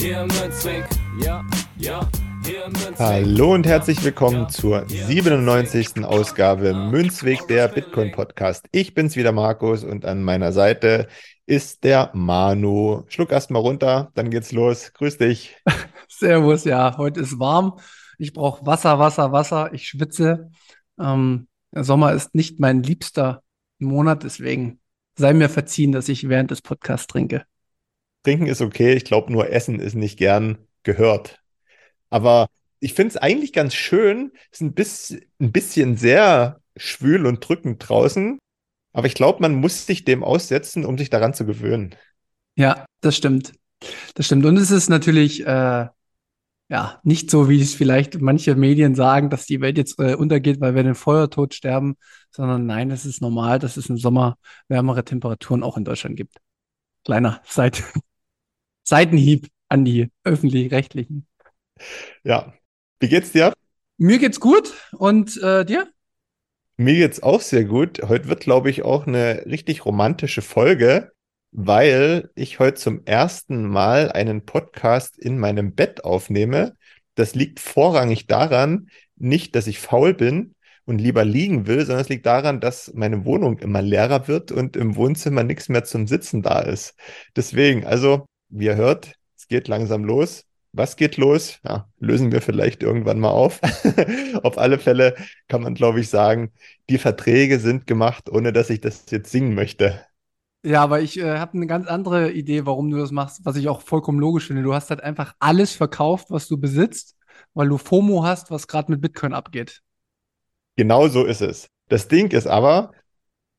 Hier im Münzweg, ja, ja. hier im Münzweg. Hallo und herzlich willkommen zur 97. Ausgabe Münzweg, der Bitcoin Podcast. Ich bin's wieder, Markus, und an meiner Seite ist der Manu. Schluck erstmal runter, dann geht's los. Grüß dich. Servus, ja, heute ist warm. Ich brauche Wasser, Wasser, Wasser. Ich schwitze. Ähm, der Sommer ist nicht mein liebster Monat, deswegen sei mir verziehen, dass ich während des Podcasts trinke. Trinken ist okay, ich glaube nur Essen ist nicht gern gehört. Aber ich finde es eigentlich ganz schön. Es ist ein bisschen, ein bisschen sehr schwül und drückend draußen. Aber ich glaube, man muss sich dem aussetzen, um sich daran zu gewöhnen. Ja, das stimmt. Das stimmt. Und es ist natürlich äh, ja nicht so, wie es vielleicht manche Medien sagen, dass die Welt jetzt äh, untergeht, weil wir den Feuertod sterben, sondern nein, es ist normal, dass es im Sommer wärmere Temperaturen auch in Deutschland gibt. Kleiner Seit Seitenhieb an die öffentlich-rechtlichen. Ja. Wie geht's dir? Mir geht's gut und äh, dir? Mir geht's auch sehr gut. Heute wird, glaube ich, auch eine richtig romantische Folge, weil ich heute zum ersten Mal einen Podcast in meinem Bett aufnehme. Das liegt vorrangig daran, nicht, dass ich faul bin und lieber liegen will, sondern es liegt daran, dass meine Wohnung immer leerer wird und im Wohnzimmer nichts mehr zum Sitzen da ist. Deswegen, also, wie ihr hört, es geht langsam los. Was geht los? Ja, lösen wir vielleicht irgendwann mal auf. auf alle Fälle kann man, glaube ich, sagen, die Verträge sind gemacht, ohne dass ich das jetzt singen möchte. Ja, aber ich äh, habe eine ganz andere Idee, warum du das machst, was ich auch vollkommen logisch finde. Du hast halt einfach alles verkauft, was du besitzt, weil du FOMO hast, was gerade mit Bitcoin abgeht. Genau so ist es. Das Ding ist aber,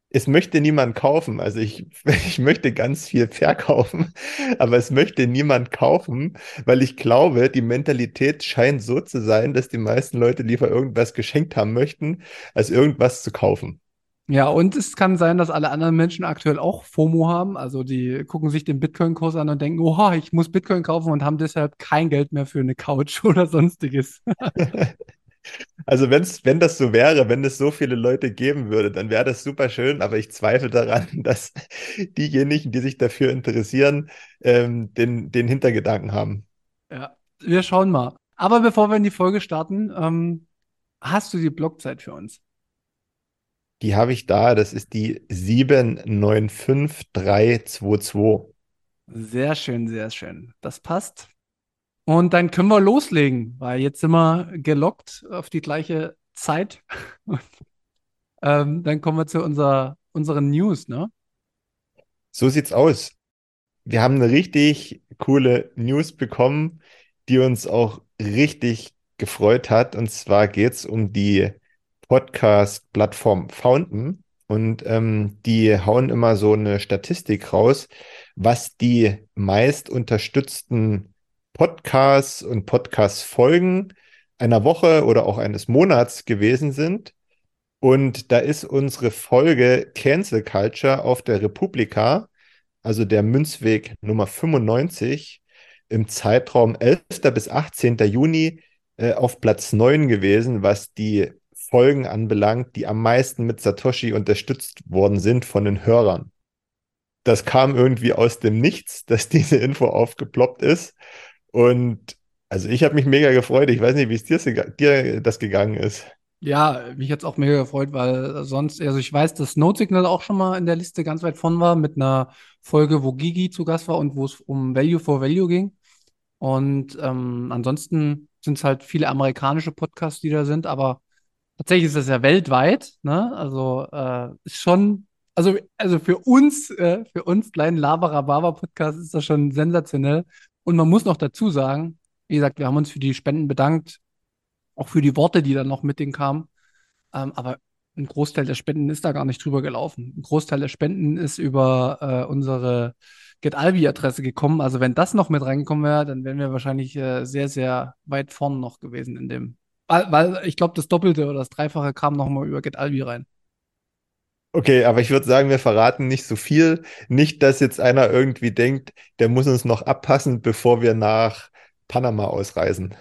es möchte niemand kaufen. Also ich, ich möchte ganz viel verkaufen, aber es möchte niemand kaufen, weil ich glaube, die Mentalität scheint so zu sein, dass die meisten Leute lieber irgendwas geschenkt haben möchten, als irgendwas zu kaufen. Ja, und es kann sein, dass alle anderen Menschen aktuell auch FOMO haben. Also die gucken sich den Bitcoin-Kurs an und denken, oha, ich muss Bitcoin kaufen und haben deshalb kein Geld mehr für eine Couch oder sonstiges. Also wenn's, wenn das so wäre, wenn es so viele Leute geben würde, dann wäre das super schön, aber ich zweifle daran, dass diejenigen, die sich dafür interessieren, ähm, den, den Hintergedanken haben. Ja, wir schauen mal. Aber bevor wir in die Folge starten, ähm, hast du die Blockzeit für uns? Die habe ich da, das ist die 795322. Sehr schön, sehr schön. Das passt. Und dann können wir loslegen, weil jetzt sind wir gelockt auf die gleiche Zeit. Und, ähm, dann kommen wir zu unserer, unseren News, ne? So sieht's aus. Wir haben eine richtig coole News bekommen, die uns auch richtig gefreut hat. Und zwar geht's um die Podcast-Plattform Fountain. Und ähm, die hauen immer so eine Statistik raus, was die meist unterstützten Podcasts und Podcast-Folgen einer Woche oder auch eines Monats gewesen sind. Und da ist unsere Folge Cancel Culture auf der Republika, also der Münzweg Nummer 95, im Zeitraum 11. bis 18. Juni äh, auf Platz 9 gewesen, was die Folgen anbelangt, die am meisten mit Satoshi unterstützt worden sind von den Hörern. Das kam irgendwie aus dem Nichts, dass diese Info aufgeploppt ist. Und also ich habe mich mega gefreut. Ich weiß nicht, wie es dir, dir das gegangen ist. Ja, mich hat es auch mega gefreut, weil sonst, also ich weiß, dass Note Signal auch schon mal in der Liste ganz weit vorn war mit einer Folge, wo Gigi zu Gast war und wo es um Value for Value ging. Und ähm, ansonsten sind es halt viele amerikanische Podcasts, die da sind, aber tatsächlich ist das ja weltweit, ne? Also äh, ist schon, also, also für uns, äh, für uns kleinen Labarababa-Podcast ist das schon sensationell. Und man muss noch dazu sagen, wie gesagt, wir haben uns für die Spenden bedankt, auch für die Worte, die dann noch mit denen kamen. Ähm, aber ein Großteil der Spenden ist da gar nicht drüber gelaufen. Ein Großteil der Spenden ist über äh, unsere GetAlbi-Adresse gekommen. Also wenn das noch mit reingekommen wäre, dann wären wir wahrscheinlich äh, sehr, sehr weit vorn noch gewesen in dem. Weil, weil ich glaube, das Doppelte oder das Dreifache kam nochmal über GetAlbi rein. Okay, aber ich würde sagen, wir verraten nicht so viel. Nicht, dass jetzt einer irgendwie denkt, der muss uns noch abpassen, bevor wir nach Panama ausreisen.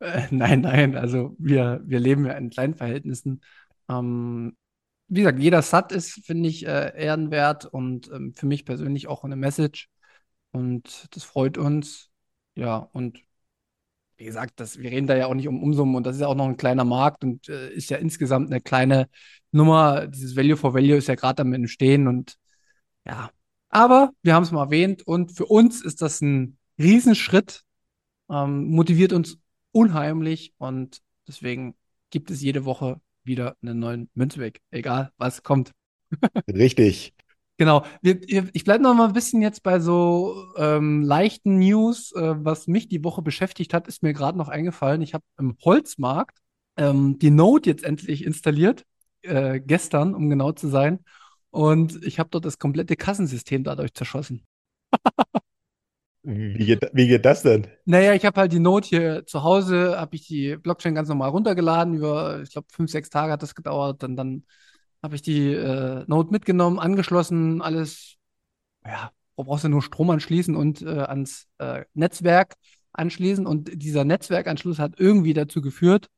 Äh, nein, nein, also wir, wir leben ja in kleinen Verhältnissen. Ähm, wie gesagt, jeder Sat ist, finde ich, äh, ehrenwert und ähm, für mich persönlich auch eine Message. Und das freut uns. Ja, und wie gesagt, das, wir reden da ja auch nicht um Umsummen und das ist ja auch noch ein kleiner Markt und äh, ist ja insgesamt eine kleine Nummer. Dieses Value for Value ist ja gerade am Entstehen und ja. Aber wir haben es mal erwähnt und für uns ist das ein Riesenschritt, ähm, motiviert uns unheimlich und deswegen gibt es jede Woche wieder einen neuen Münzweg, egal was kommt. Richtig. Genau. ich bleibe noch mal ein bisschen jetzt bei so ähm, leichten News. Äh, was mich die Woche beschäftigt hat, ist mir gerade noch eingefallen. Ich habe im Holzmarkt ähm, die Node jetzt endlich installiert, äh, gestern, um genau zu sein. Und ich habe dort das komplette Kassensystem dadurch zerschossen. Wie geht, wie geht das denn? Naja, ich habe halt die Node hier zu Hause, habe ich die Blockchain ganz normal runtergeladen. Über, ich glaube, fünf, sechs Tage hat das gedauert. Und dann habe ich die äh, Node mitgenommen, angeschlossen, alles, ja, wo brauchst du nur Strom anschließen und äh, ans äh, Netzwerk anschließen. Und dieser Netzwerkanschluss hat irgendwie dazu geführt,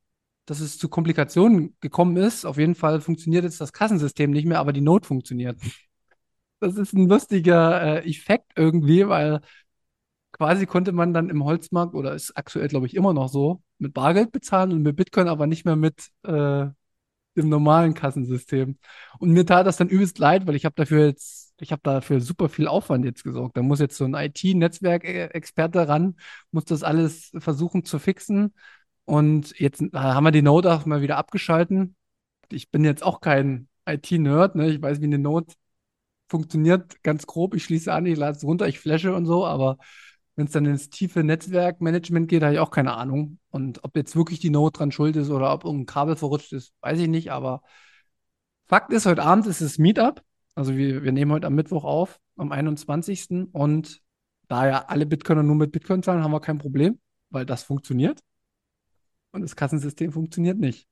dass es zu Komplikationen gekommen ist. Auf jeden Fall funktioniert jetzt das Kassensystem nicht mehr, aber die Node funktioniert. Das ist ein lustiger äh, Effekt irgendwie, weil quasi konnte man dann im Holzmarkt, oder ist aktuell, glaube ich, immer noch so, mit Bargeld bezahlen und mit Bitcoin, aber nicht mehr mit äh, dem normalen Kassensystem. Und mir tat das dann übelst leid, weil ich habe dafür jetzt, ich habe dafür super viel Aufwand jetzt gesorgt. Da muss jetzt so ein IT-Netzwerkexperte ran, muss das alles versuchen zu fixen. Und jetzt haben wir die Node auch mal wieder abgeschalten. Ich bin jetzt auch kein IT-Nerd, ne? Ich weiß, wie eine Node funktioniert, ganz grob. Ich schließe an, ich lade es runter, ich flashe und so, aber wenn es dann ins tiefe Netzwerkmanagement geht, habe ich auch keine Ahnung. Und ob jetzt wirklich die Node dran schuld ist oder ob irgendein Kabel verrutscht ist, weiß ich nicht. Aber Fakt ist, heute Abend ist es Meetup. Also wir, wir nehmen heute am Mittwoch auf, am 21. Und da ja alle Bitcoiner nur mit Bitcoin zahlen, haben wir kein Problem, weil das funktioniert. Und das Kassensystem funktioniert nicht.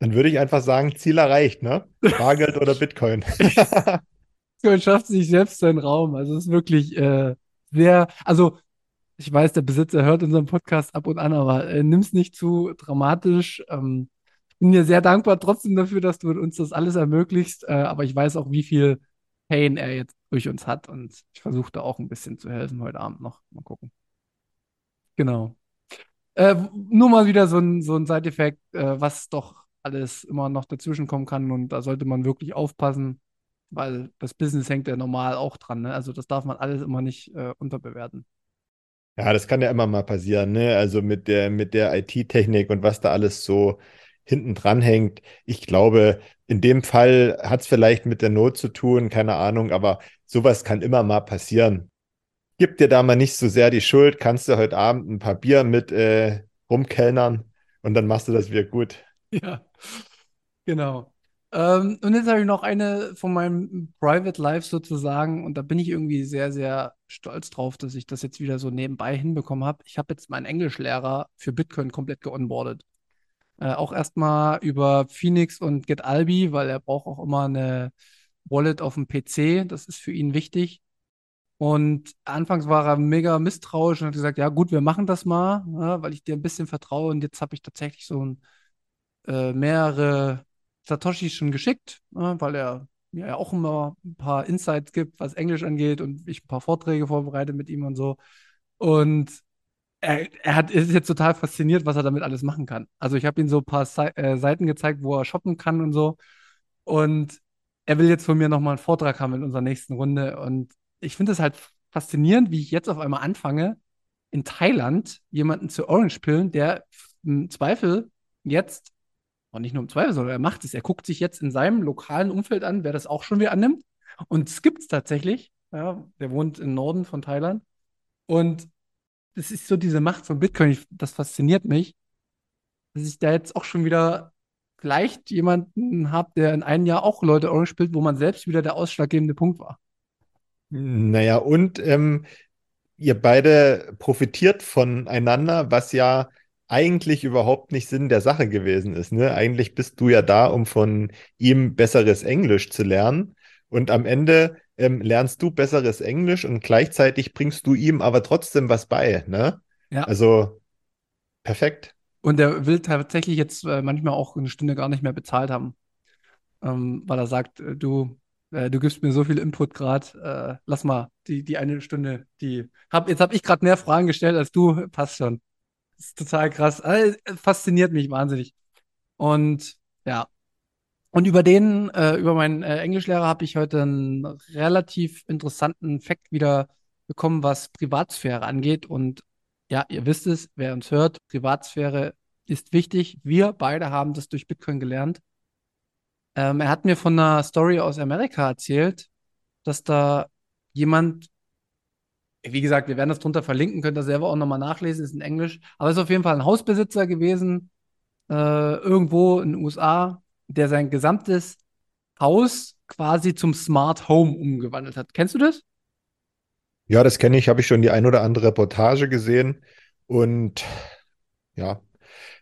Dann würde ich einfach sagen, Ziel erreicht, ne? Bargeld oder Bitcoin. Bitcoin schafft sich selbst seinen Raum. Also es ist wirklich äh, sehr, also ich weiß, der Besitzer hört unseren Podcast ab und an, aber äh, nimm es nicht zu dramatisch. Ähm, bin dir sehr dankbar trotzdem dafür, dass du uns das alles ermöglicht, äh, aber ich weiß auch, wie viel Pain er jetzt durch uns hat und ich versuche da auch ein bisschen zu helfen heute Abend noch. Mal gucken. Genau. Äh, nur mal wieder so ein, so ein Side-Effekt, äh, was doch alles immer noch dazwischen kommen kann und da sollte man wirklich aufpassen weil das Business hängt ja normal auch dran. Ne? Also das darf man alles immer nicht äh, unterbewerten. Ja, das kann ja immer mal passieren, ne? Also mit der, mit der IT-Technik und was da alles so hinten dran hängt. Ich glaube, in dem Fall hat es vielleicht mit der Not zu tun, keine Ahnung, aber sowas kann immer mal passieren. Gib dir da mal nicht so sehr die Schuld, kannst du heute Abend ein paar Bier mit äh, rumkellnern und dann machst du das wieder gut. Ja, genau. Ähm, und jetzt habe ich noch eine von meinem Private Life sozusagen. Und da bin ich irgendwie sehr, sehr stolz drauf, dass ich das jetzt wieder so nebenbei hinbekommen habe. Ich habe jetzt meinen Englischlehrer für Bitcoin komplett geonboardet. Äh, auch erstmal über Phoenix und GetAlbi, weil er braucht auch immer eine Wallet auf dem PC. Das ist für ihn wichtig. Und anfangs war er mega misstrauisch und hat gesagt, ja gut, wir machen das mal, ja, weil ich dir ein bisschen vertraue. Und jetzt habe ich tatsächlich so ein, äh, mehrere Satoshi schon geschickt, ne, weil er mir ja auch immer ein paar Insights gibt, was Englisch angeht und ich ein paar Vorträge vorbereite mit ihm und so. Und er, er hat, ist jetzt total fasziniert, was er damit alles machen kann. Also ich habe ihm so ein paar Se äh, Seiten gezeigt, wo er shoppen kann und so. Und er will jetzt von mir nochmal einen Vortrag haben in unserer nächsten Runde. Und ich finde es halt faszinierend, wie ich jetzt auf einmal anfange, in Thailand jemanden zu Orange pillen, der im Zweifel jetzt und nicht nur im Zweifel, sondern er macht es. Er guckt sich jetzt in seinem lokalen Umfeld an, wer das auch schon wieder annimmt. Und es gibt es tatsächlich. Ja, der wohnt im Norden von Thailand. Und das ist so diese Macht von Bitcoin. Das fasziniert mich, dass ich da jetzt auch schon wieder vielleicht jemanden habe, der in einem Jahr auch Leute Orange spielt, wo man selbst wieder der ausschlaggebende Punkt war. Naja, und ähm, ihr beide profitiert voneinander, was ja eigentlich überhaupt nicht Sinn der Sache gewesen ist. Ne? Eigentlich bist du ja da, um von ihm besseres Englisch zu lernen. Und am Ende ähm, lernst du besseres Englisch und gleichzeitig bringst du ihm aber trotzdem was bei. Ne? Ja. Also perfekt. Und er will tatsächlich jetzt äh, manchmal auch eine Stunde gar nicht mehr bezahlt haben, ähm, weil er sagt, äh, du, äh, du gibst mir so viel Input gerade, äh, lass mal die, die eine Stunde, die hab, jetzt habe ich gerade mehr Fragen gestellt als du, passt schon. Das ist total krass. Also, fasziniert mich wahnsinnig. Und ja. Und über den, äh, über meinen äh, Englischlehrer habe ich heute einen relativ interessanten Fakt wieder bekommen, was Privatsphäre angeht. Und ja, ihr wisst es, wer uns hört, Privatsphäre ist wichtig. Wir beide haben das durch Bitcoin gelernt. Ähm, er hat mir von einer Story aus Amerika erzählt, dass da jemand, wie gesagt, wir werden das drunter verlinken, könnt ihr selber auch nochmal nachlesen, ist in Englisch, aber ist auf jeden Fall ein Hausbesitzer gewesen, äh, irgendwo in den USA, der sein gesamtes Haus quasi zum Smart Home umgewandelt hat. Kennst du das? Ja, das kenne ich, habe ich schon die ein oder andere Reportage gesehen und ja,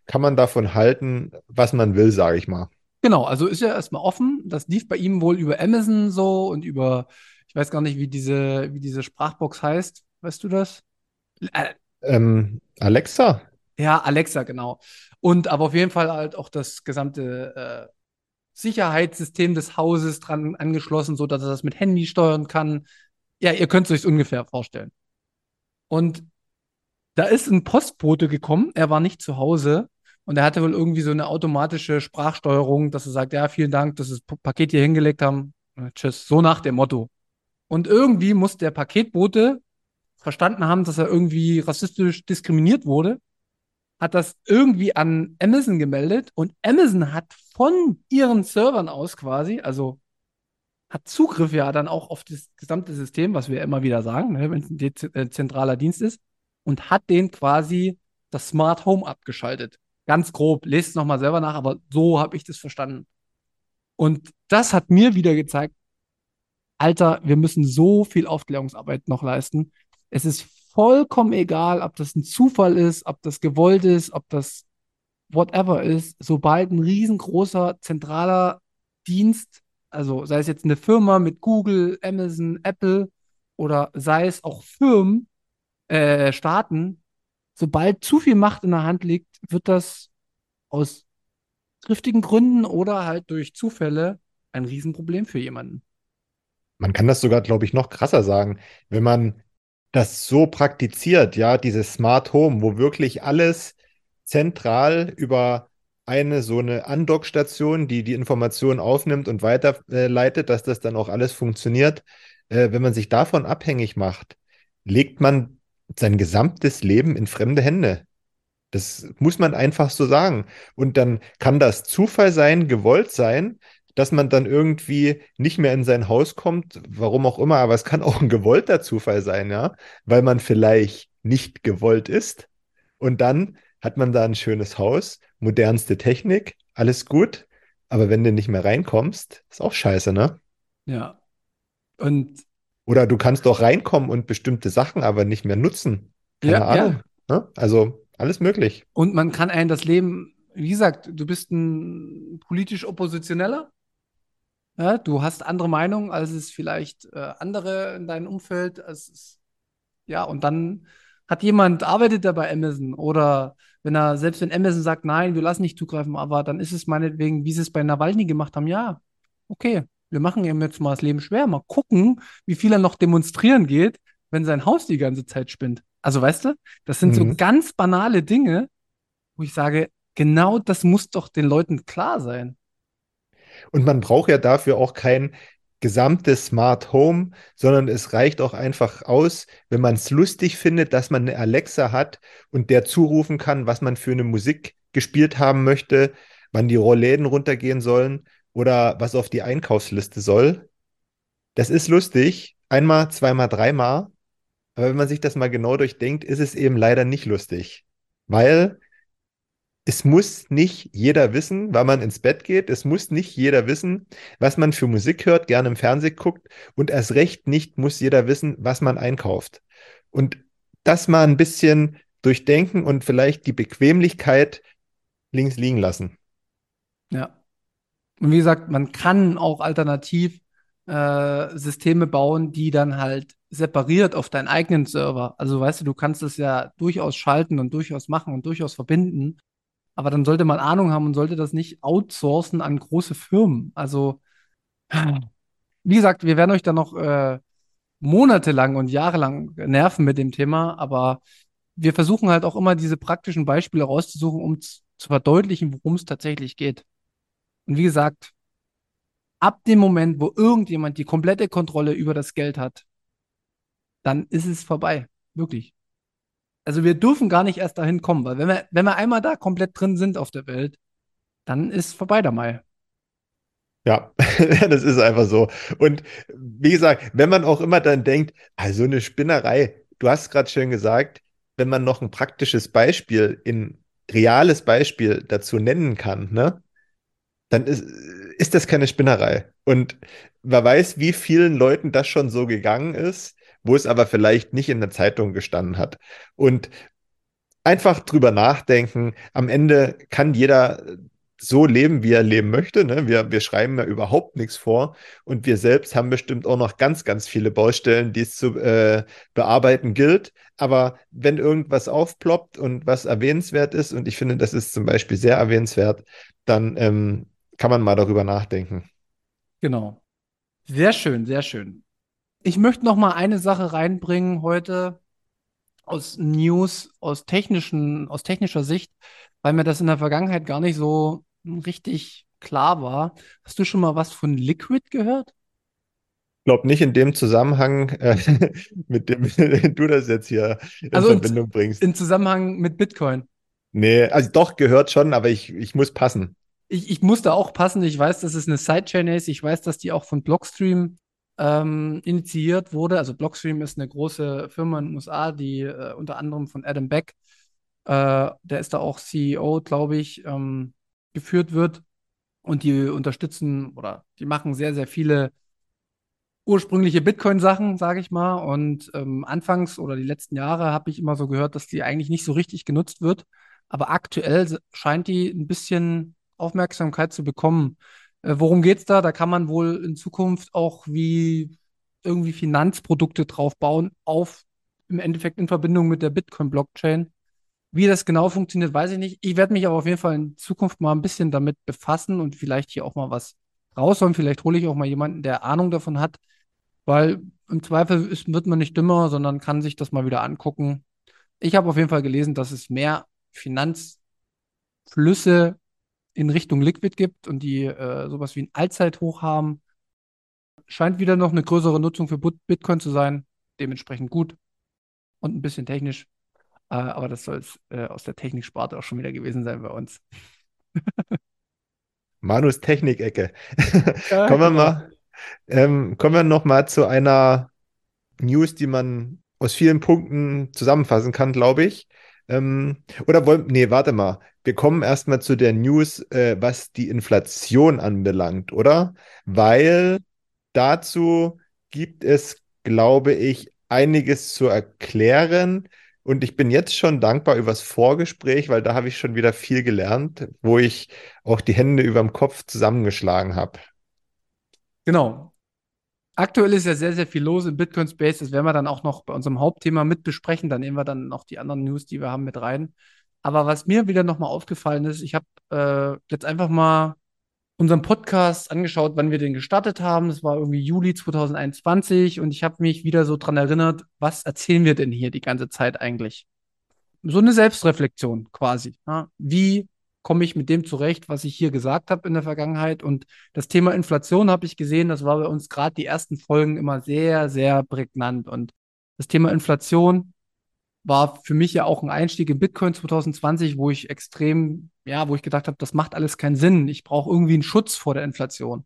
kann man davon halten, was man will, sage ich mal. Genau, also ist ja erstmal offen. Das lief bei ihm wohl über Amazon so und über, weiß gar nicht, wie diese, wie diese Sprachbox heißt. Weißt du das? Äh, ähm, Alexa? Ja, Alexa, genau. Und aber auf jeden Fall halt auch das gesamte äh, Sicherheitssystem des Hauses dran angeschlossen, so dass er das mit Handy steuern kann. Ja, ihr könnt es euch ungefähr vorstellen. Und da ist ein Postbote gekommen, er war nicht zu Hause und er hatte wohl irgendwie so eine automatische Sprachsteuerung, dass er sagt, ja, vielen Dank, dass Sie das Paket hier hingelegt haben. Tschüss, so nach dem Motto. Und irgendwie muss der Paketbote verstanden haben, dass er irgendwie rassistisch diskriminiert wurde, hat das irgendwie an Amazon gemeldet und Amazon hat von ihren Servern aus quasi, also hat Zugriff ja dann auch auf das gesamte System, was wir immer wieder sagen, ne, wenn es ein äh, zentraler Dienst ist, und hat den quasi das Smart Home abgeschaltet. Ganz grob, lest es nochmal selber nach, aber so habe ich das verstanden. Und das hat mir wieder gezeigt, Alter, wir müssen so viel Aufklärungsarbeit noch leisten. Es ist vollkommen egal, ob das ein Zufall ist, ob das gewollt ist, ob das whatever ist. Sobald ein riesengroßer zentraler Dienst also sei es jetzt eine Firma mit Google, Amazon, Apple oder sei es auch Firmen, äh, Staaten, sobald zu viel Macht in der Hand liegt, wird das aus triftigen Gründen oder halt durch Zufälle ein Riesenproblem für jemanden. Man kann das sogar, glaube ich, noch krasser sagen, wenn man das so praktiziert, ja, dieses Smart Home, wo wirklich alles zentral über eine so eine Andockstation, die die Informationen aufnimmt und weiterleitet, dass das dann auch alles funktioniert. Äh, wenn man sich davon abhängig macht, legt man sein gesamtes Leben in fremde Hände. Das muss man einfach so sagen. Und dann kann das Zufall sein, gewollt sein, dass man dann irgendwie nicht mehr in sein Haus kommt, warum auch immer, aber es kann auch ein gewollter Zufall sein, ja, weil man vielleicht nicht gewollt ist. Und dann hat man da ein schönes Haus, modernste Technik, alles gut. Aber wenn du nicht mehr reinkommst, ist auch scheiße, ne? Ja. Und. Oder du kannst auch reinkommen und bestimmte Sachen aber nicht mehr nutzen. Keine ja, Ahnung. Ja. Ne? Also alles möglich. Und man kann einen das Leben, wie gesagt, du bist ein politisch Oppositioneller. Ja, du hast andere Meinungen, als es vielleicht äh, andere in deinem Umfeld. Als ja, und dann hat jemand, arbeitet da bei Amazon oder wenn er, selbst wenn Amazon sagt, nein, wir lassen nicht zugreifen, aber dann ist es meinetwegen, wie sie es bei Nawalny gemacht haben, ja, okay, wir machen ihm jetzt mal das Leben schwer, mal gucken, wie viel er noch demonstrieren geht, wenn sein Haus die ganze Zeit spinnt. Also weißt du, das sind mhm. so ganz banale Dinge, wo ich sage, genau das muss doch den Leuten klar sein. Und man braucht ja dafür auch kein gesamtes Smart Home, sondern es reicht auch einfach aus, wenn man es lustig findet, dass man eine Alexa hat und der zurufen kann, was man für eine Musik gespielt haben möchte, wann die Rollläden runtergehen sollen oder was auf die Einkaufsliste soll. Das ist lustig, einmal, zweimal, dreimal, aber wenn man sich das mal genau durchdenkt, ist es eben leider nicht lustig, weil es muss nicht jeder wissen, wann man ins Bett geht. Es muss nicht jeder wissen, was man für Musik hört, gerne im Fernsehen guckt. Und erst recht nicht muss jeder wissen, was man einkauft. Und das mal ein bisschen durchdenken und vielleicht die Bequemlichkeit links liegen lassen. Ja. Und wie gesagt, man kann auch alternativ äh, Systeme bauen, die dann halt separiert auf deinen eigenen Server. Also weißt du, du kannst es ja durchaus schalten und durchaus machen und durchaus verbinden. Aber dann sollte man Ahnung haben und sollte das nicht outsourcen an große Firmen. Also, wie gesagt, wir werden euch da noch äh, monatelang und jahrelang nerven mit dem Thema, aber wir versuchen halt auch immer diese praktischen Beispiele rauszusuchen, um zu verdeutlichen, worum es tatsächlich geht. Und wie gesagt, ab dem Moment, wo irgendjemand die komplette Kontrolle über das Geld hat, dann ist es vorbei. Wirklich. Also wir dürfen gar nicht erst dahin kommen, weil wenn wir, wenn wir einmal da komplett drin sind auf der Welt, dann ist vorbei der Mai. Ja, das ist einfach so. Und wie gesagt, wenn man auch immer dann denkt, also eine Spinnerei, du hast gerade schön gesagt, wenn man noch ein praktisches Beispiel, ein reales Beispiel dazu nennen kann, ne, dann ist, ist das keine Spinnerei. Und wer weiß, wie vielen Leuten das schon so gegangen ist, wo es aber vielleicht nicht in der Zeitung gestanden hat. Und einfach drüber nachdenken. Am Ende kann jeder so leben, wie er leben möchte. Ne? Wir, wir schreiben ja überhaupt nichts vor und wir selbst haben bestimmt auch noch ganz, ganz viele Baustellen, die es zu äh, bearbeiten gilt. Aber wenn irgendwas aufploppt und was erwähnenswert ist, und ich finde, das ist zum Beispiel sehr erwähnenswert, dann ähm, kann man mal darüber nachdenken. Genau. Sehr schön, sehr schön. Ich möchte noch mal eine Sache reinbringen heute aus News, aus technischen, aus technischer Sicht, weil mir das in der Vergangenheit gar nicht so richtig klar war. Hast du schon mal was von Liquid gehört? Ich glaube nicht in dem Zusammenhang, äh, mit dem du das jetzt hier in also Verbindung bringst. In Zusammenhang mit Bitcoin. Nee, also doch gehört schon, aber ich, ich muss passen. Ich, ich muss da auch passen. Ich weiß, dass es eine Sidechain ist. Ich weiß, dass die auch von Blockstream ähm, initiiert wurde. Also Blockstream ist eine große Firma in den USA, die äh, unter anderem von Adam Beck, äh, der ist da auch CEO, glaube ich, ähm, geführt wird. Und die unterstützen oder die machen sehr, sehr viele ursprüngliche Bitcoin-Sachen, sage ich mal. Und ähm, anfangs oder die letzten Jahre habe ich immer so gehört, dass die eigentlich nicht so richtig genutzt wird. Aber aktuell scheint die ein bisschen Aufmerksamkeit zu bekommen. Äh, worum es da? Da kann man wohl in Zukunft auch wie irgendwie Finanzprodukte drauf bauen, auf im Endeffekt in Verbindung mit der Bitcoin-Blockchain. Wie das genau funktioniert, weiß ich nicht. Ich werde mich aber auf jeden Fall in Zukunft mal ein bisschen damit befassen und vielleicht hier auch mal was rausholen. Vielleicht hole ich auch mal jemanden, der Ahnung davon hat, weil im Zweifel ist, wird man nicht dümmer, sondern kann sich das mal wieder angucken. Ich habe auf jeden Fall gelesen, dass es mehr Finanzflüsse in Richtung Liquid gibt und die äh, sowas wie ein Allzeithoch haben. Scheint wieder noch eine größere Nutzung für Bitcoin zu sein. Dementsprechend gut und ein bisschen technisch. Äh, aber das soll es äh, aus der Techniksparte auch schon wieder gewesen sein bei uns. Manus Technikecke. Ja, kommen wir genau. mal, ähm, kommen wir noch mal zu einer News, die man aus vielen Punkten zusammenfassen kann, glaube ich. Ähm, oder wollen, nee, warte mal. Wir kommen erstmal zu der News, äh, was die Inflation anbelangt, oder? Weil dazu gibt es, glaube ich, einiges zu erklären. Und ich bin jetzt schon dankbar über das Vorgespräch, weil da habe ich schon wieder viel gelernt, wo ich auch die Hände über dem Kopf zusammengeschlagen habe. Genau. Aktuell ist ja sehr, sehr viel los im Bitcoin Space. Das werden wir dann auch noch bei unserem Hauptthema mit besprechen. Dann nehmen wir dann noch die anderen News, die wir haben, mit rein. Aber was mir wieder nochmal aufgefallen ist, ich habe äh, jetzt einfach mal unseren Podcast angeschaut, wann wir den gestartet haben. Das war irgendwie Juli 2021 und ich habe mich wieder so dran erinnert, was erzählen wir denn hier die ganze Zeit eigentlich? So eine Selbstreflexion quasi. Ja? Wie komme ich mit dem zurecht, was ich hier gesagt habe in der Vergangenheit. Und das Thema Inflation habe ich gesehen, das war bei uns gerade die ersten Folgen immer sehr, sehr prägnant. Und das Thema Inflation war für mich ja auch ein Einstieg in Bitcoin 2020, wo ich extrem, ja, wo ich gedacht habe, das macht alles keinen Sinn. Ich brauche irgendwie einen Schutz vor der Inflation.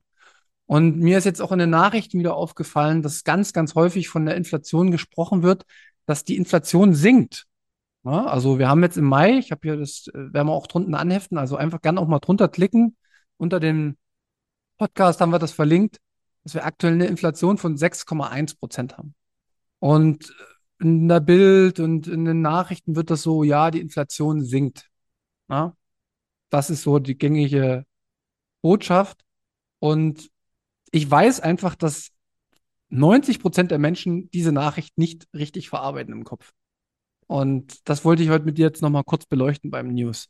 Und mir ist jetzt auch in den Nachrichten wieder aufgefallen, dass ganz, ganz häufig von der Inflation gesprochen wird, dass die Inflation sinkt. Ja, also wir haben jetzt im Mai, ich habe hier das, äh, werden wir auch drunten anheften, also einfach gerne auch mal drunter klicken. Unter dem Podcast haben wir das verlinkt, dass wir aktuell eine Inflation von 6,1 Prozent haben. Und in der Bild und in den Nachrichten wird das so, ja, die Inflation sinkt. Ja? Das ist so die gängige Botschaft. Und ich weiß einfach, dass 90 Prozent der Menschen diese Nachricht nicht richtig verarbeiten im Kopf. Und das wollte ich heute mit dir jetzt nochmal kurz beleuchten beim News.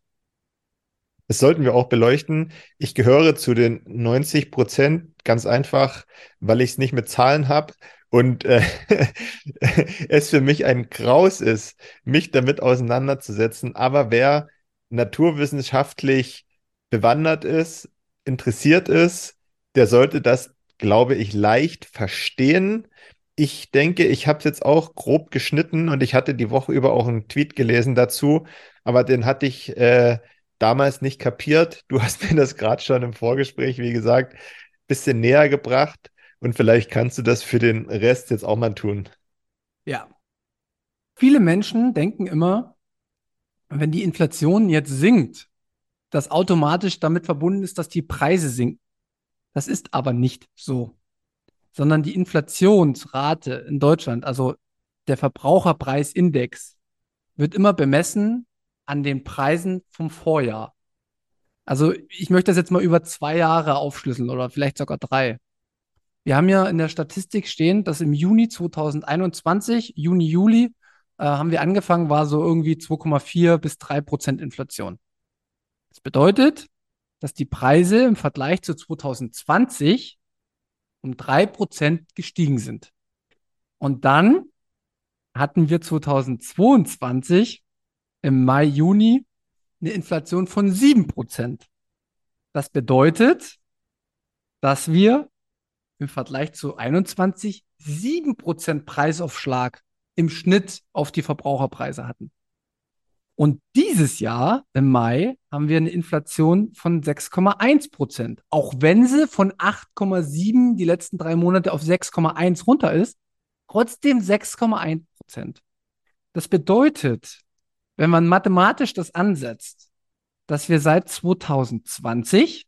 Das sollten wir auch beleuchten. Ich gehöre zu den 90 Prozent ganz einfach, weil ich es nicht mit Zahlen habe und äh, es für mich ein Graus ist, mich damit auseinanderzusetzen. Aber wer naturwissenschaftlich bewandert ist, interessiert ist, der sollte das, glaube ich, leicht verstehen ich denke, ich habe es jetzt auch grob geschnitten und ich hatte die Woche über auch einen Tweet gelesen dazu, aber den hatte ich äh, damals nicht kapiert. Du hast mir das gerade schon im Vorgespräch, wie gesagt, ein bisschen näher gebracht und vielleicht kannst du das für den Rest jetzt auch mal tun. Ja. Viele Menschen denken immer, wenn die Inflation jetzt sinkt, dass automatisch damit verbunden ist, dass die Preise sinken. Das ist aber nicht so sondern die Inflationsrate in Deutschland, also der Verbraucherpreisindex, wird immer bemessen an den Preisen vom Vorjahr. Also ich möchte das jetzt mal über zwei Jahre aufschlüsseln oder vielleicht sogar drei. Wir haben ja in der Statistik stehen, dass im Juni 2021, Juni, Juli, äh, haben wir angefangen, war so irgendwie 2,4 bis 3 Prozent Inflation. Das bedeutet, dass die Preise im Vergleich zu 2020 um drei Prozent gestiegen sind. Und dann hatten wir 2022 im Mai, Juni eine Inflation von sieben Prozent. Das bedeutet, dass wir im Vergleich zu 21 sieben Prozent Preisaufschlag im Schnitt auf die Verbraucherpreise hatten. Und dieses Jahr im Mai haben wir eine Inflation von 6,1 Prozent. Auch wenn sie von 8,7 die letzten drei Monate auf 6,1 runter ist, trotzdem 6,1 Prozent. Das bedeutet, wenn man mathematisch das ansetzt, dass wir seit 2020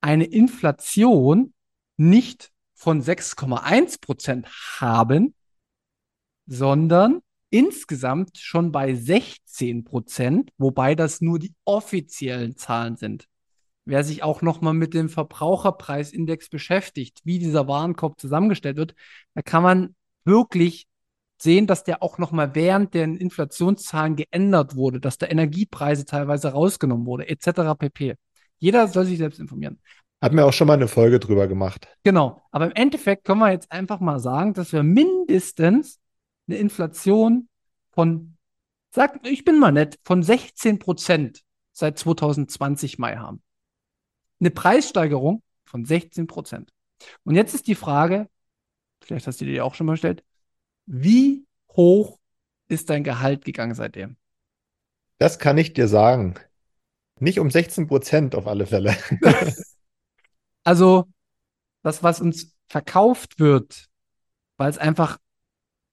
eine Inflation nicht von 6,1 Prozent haben, sondern insgesamt schon bei 16 Prozent, wobei das nur die offiziellen Zahlen sind. Wer sich auch nochmal mit dem Verbraucherpreisindex beschäftigt, wie dieser Warenkorb zusammengestellt wird, da kann man wirklich sehen, dass der auch nochmal während den Inflationszahlen geändert wurde, dass da Energiepreise teilweise rausgenommen wurde, etc. pp. Jeder soll sich selbst informieren. Hat mir auch schon mal eine Folge drüber gemacht. Genau. Aber im Endeffekt können wir jetzt einfach mal sagen, dass wir mindestens eine Inflation von, sag, ich bin mal nett, von 16 Prozent seit 2020 Mai haben. Eine Preissteigerung von 16 Prozent. Und jetzt ist die Frage, vielleicht hast du dir auch schon mal gestellt, wie hoch ist dein Gehalt gegangen seitdem? Das kann ich dir sagen. Nicht um 16 Prozent auf alle Fälle. also, das, was uns verkauft wird, weil es einfach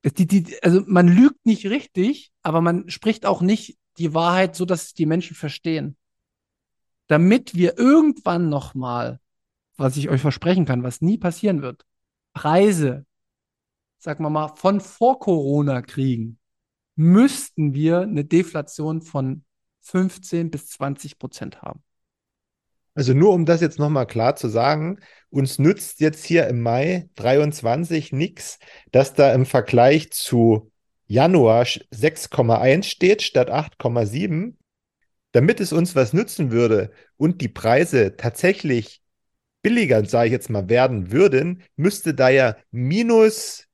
die, die, also man lügt nicht richtig, aber man spricht auch nicht die Wahrheit so, dass die Menschen verstehen. Damit wir irgendwann nochmal, was ich euch versprechen kann, was nie passieren wird, Preise, sagen wir mal, von vor Corona kriegen, müssten wir eine Deflation von 15 bis 20 Prozent haben. Also nur um das jetzt nochmal klar zu sagen, uns nützt jetzt hier im Mai 23 nichts, dass da im Vergleich zu Januar 6,1 steht statt 8,7. Damit es uns was nützen würde und die Preise tatsächlich billiger, sage ich jetzt mal, werden würden, müsste da ja minus,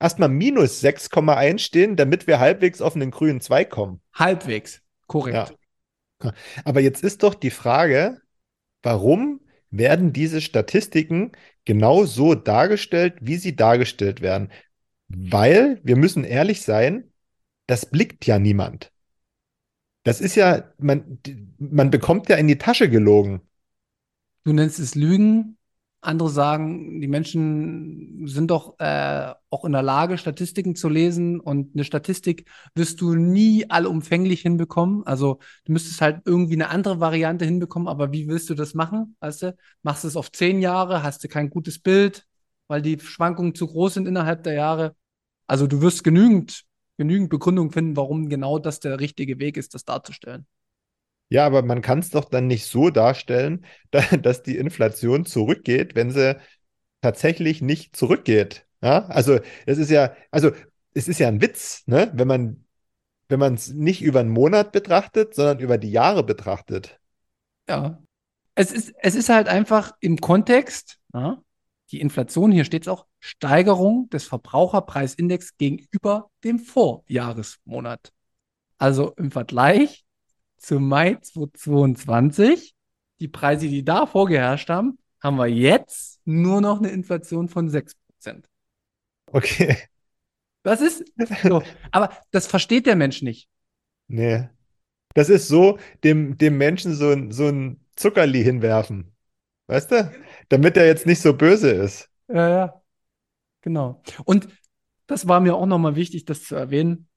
erstmal minus 6,1 stehen, damit wir halbwegs auf einen grünen 2 kommen. Halbwegs, korrekt. Ja. Aber jetzt ist doch die Frage, warum werden diese Statistiken genau so dargestellt, wie sie dargestellt werden? Weil, wir müssen ehrlich sein, das blickt ja niemand. Das ist ja, man, man bekommt ja in die Tasche gelogen. Du nennst es Lügen, andere sagen, die Menschen sind doch äh, auch in der Lage, Statistiken zu lesen und eine Statistik wirst du nie allumfänglich hinbekommen. Also du müsstest halt irgendwie eine andere Variante hinbekommen, aber wie willst du das machen? Weißt du, machst du es auf zehn Jahre, hast du kein gutes Bild, weil die Schwankungen zu groß sind innerhalb der Jahre. Also du wirst genügend, genügend Begründung finden, warum genau das der richtige Weg ist, das darzustellen. Ja, aber man kann es doch dann nicht so darstellen, dass die Inflation zurückgeht, wenn sie tatsächlich nicht zurückgeht. Ja, also es ist ja, also es ist ja ein Witz, ne? wenn man wenn man es nicht über einen Monat betrachtet, sondern über die Jahre betrachtet. Ja. Es ist, es ist halt einfach im Kontext, ja, die Inflation, hier steht es auch, Steigerung des Verbraucherpreisindex gegenüber dem Vorjahresmonat. Also im Vergleich zu Mai 2022, die Preise, die da vorgeherrscht haben, haben wir jetzt nur noch eine Inflation von 6%. Okay. Das ist so. Aber das versteht der Mensch nicht. Nee. Das ist so, dem, dem Menschen so ein, so ein Zuckerli hinwerfen. Weißt du? Damit er jetzt nicht so böse ist. Ja, ja. Genau. Und das war mir auch nochmal wichtig, das zu erwähnen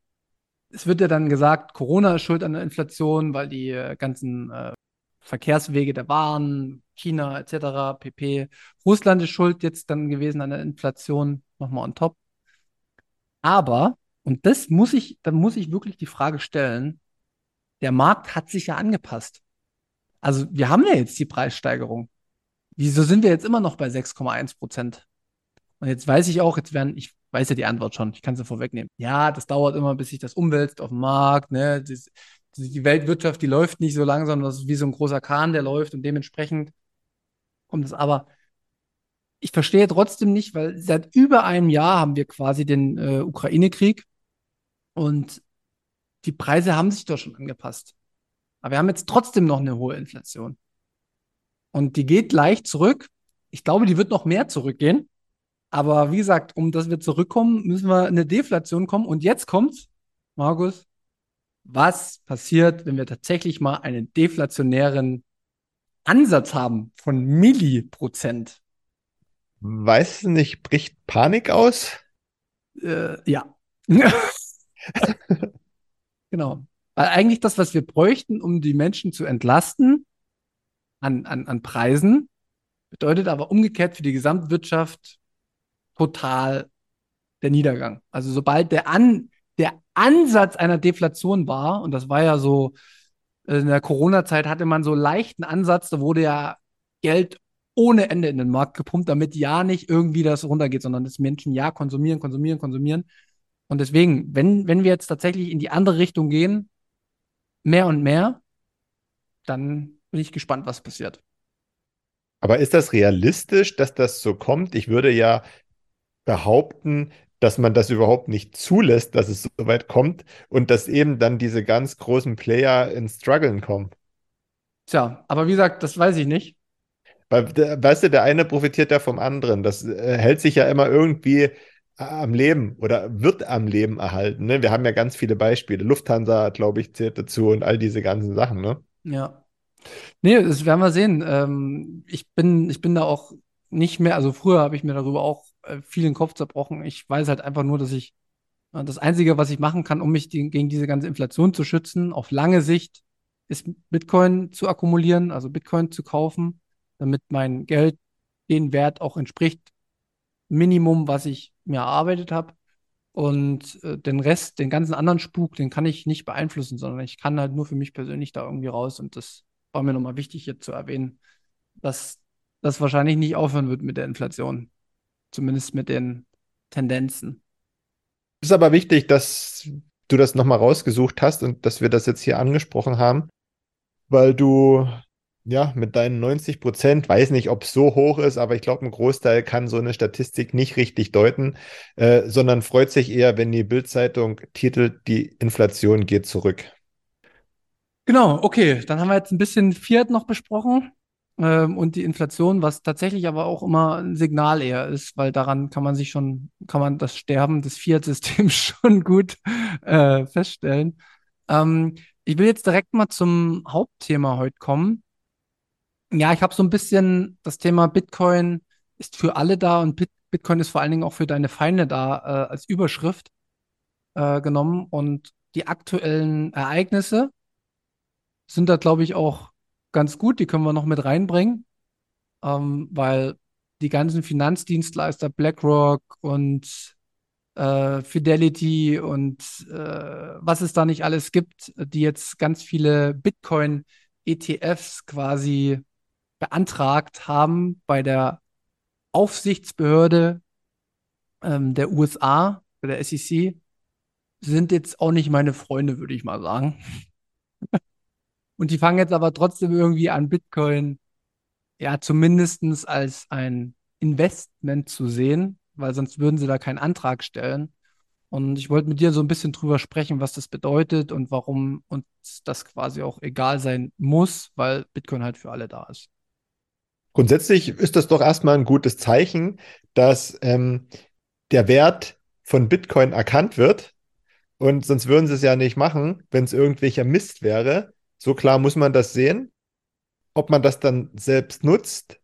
es wird ja dann gesagt, Corona ist schuld an der Inflation, weil die äh, ganzen äh, Verkehrswege der Waren, China etc., pp. Russland ist schuld jetzt dann gewesen an der Inflation, nochmal on top. Aber, und das muss ich, dann muss ich wirklich die Frage stellen, der Markt hat sich ja angepasst. Also wir haben ja jetzt die Preissteigerung. Wieso sind wir jetzt immer noch bei 6,1 Prozent? Und jetzt weiß ich auch, jetzt werden, ich weiß ja die Antwort schon, ich kann sie vorwegnehmen. Ja, das dauert immer, bis sich das umwälzt auf dem Markt, ne? Die Weltwirtschaft, die läuft nicht so langsam, das ist wie so ein großer Kahn, der läuft und dementsprechend kommt es aber. Ich verstehe trotzdem nicht, weil seit über einem Jahr haben wir quasi den äh, Ukraine-Krieg und die Preise haben sich doch schon angepasst. Aber wir haben jetzt trotzdem noch eine hohe Inflation. Und die geht leicht zurück. Ich glaube, die wird noch mehr zurückgehen. Aber wie gesagt, um dass wir zurückkommen, müssen wir in eine Deflation kommen. Und jetzt kommt's, Markus, was passiert, wenn wir tatsächlich mal einen deflationären Ansatz haben von Milliprozent? Weiß nicht, bricht Panik aus? Äh, ja. genau. Weil eigentlich das, was wir bräuchten, um die Menschen zu entlasten an, an, an Preisen, bedeutet aber umgekehrt für die Gesamtwirtschaft total der Niedergang. Also sobald der, An der Ansatz einer Deflation war, und das war ja so, äh, in der Corona-Zeit hatte man so leichten Ansatz, da wurde ja Geld ohne Ende in den Markt gepumpt, damit ja nicht irgendwie das runtergeht, sondern dass Menschen ja konsumieren, konsumieren, konsumieren. Und deswegen, wenn, wenn wir jetzt tatsächlich in die andere Richtung gehen, mehr und mehr, dann bin ich gespannt, was passiert. Aber ist das realistisch, dass das so kommt? Ich würde ja behaupten, dass man das überhaupt nicht zulässt, dass es so weit kommt und dass eben dann diese ganz großen Player ins Struggeln kommen. Tja, aber wie gesagt, das weiß ich nicht. Weil, weißt du, der eine profitiert ja vom anderen. Das äh, hält sich ja immer irgendwie äh, am Leben oder wird am Leben erhalten. Ne? Wir haben ja ganz viele Beispiele. Lufthansa, glaube ich, zählt dazu und all diese ganzen Sachen. Ne? Ja. Nee, das werden wir sehen. Ähm, ich, bin, ich bin da auch nicht mehr, also früher habe ich mir darüber auch äh, viel den Kopf zerbrochen. Ich weiß halt einfach nur, dass ich äh, das Einzige, was ich machen kann, um mich die, gegen diese ganze Inflation zu schützen, auf lange Sicht, ist Bitcoin zu akkumulieren, also Bitcoin zu kaufen, damit mein Geld den Wert auch entspricht, Minimum, was ich mir erarbeitet habe. Und äh, den Rest, den ganzen anderen Spuk, den kann ich nicht beeinflussen, sondern ich kann halt nur für mich persönlich da irgendwie raus. Und das war mir nochmal wichtig, hier zu erwähnen, dass das wahrscheinlich nicht aufhören wird mit der Inflation. Zumindest mit den Tendenzen. Es ist aber wichtig, dass du das nochmal rausgesucht hast und dass wir das jetzt hier angesprochen haben, weil du ja mit deinen 90 Prozent, weiß nicht, ob es so hoch ist, aber ich glaube, ein Großteil kann so eine Statistik nicht richtig deuten, äh, sondern freut sich eher, wenn die Bildzeitung titelt, die Inflation geht zurück. Genau, okay, dann haben wir jetzt ein bisschen Fiat noch besprochen ähm, und die Inflation, was tatsächlich aber auch immer ein Signal eher ist, weil daran kann man sich schon, kann man das Sterben des Fiat-Systems schon gut äh, feststellen. Ähm, ich will jetzt direkt mal zum Hauptthema heute kommen. Ja, ich habe so ein bisschen das Thema Bitcoin ist für alle da und Bitcoin ist vor allen Dingen auch für deine Feinde da äh, als Überschrift äh, genommen. Und die aktuellen Ereignisse sind da, glaube ich, auch ganz gut. Die können wir noch mit reinbringen, ähm, weil die ganzen Finanzdienstleister, BlackRock und äh, Fidelity und äh, was es da nicht alles gibt, die jetzt ganz viele Bitcoin-ETFs quasi beantragt haben bei der Aufsichtsbehörde ähm, der USA, bei der SEC, sind jetzt auch nicht meine Freunde, würde ich mal sagen. Und die fangen jetzt aber trotzdem irgendwie an, Bitcoin ja zumindestens als ein Investment zu sehen, weil sonst würden sie da keinen Antrag stellen. Und ich wollte mit dir so ein bisschen drüber sprechen, was das bedeutet und warum uns das quasi auch egal sein muss, weil Bitcoin halt für alle da ist. Grundsätzlich ist das doch erstmal ein gutes Zeichen, dass ähm, der Wert von Bitcoin erkannt wird. Und sonst würden sie es ja nicht machen, wenn es irgendwelcher Mist wäre. So klar muss man das sehen. Ob man das dann selbst nutzt,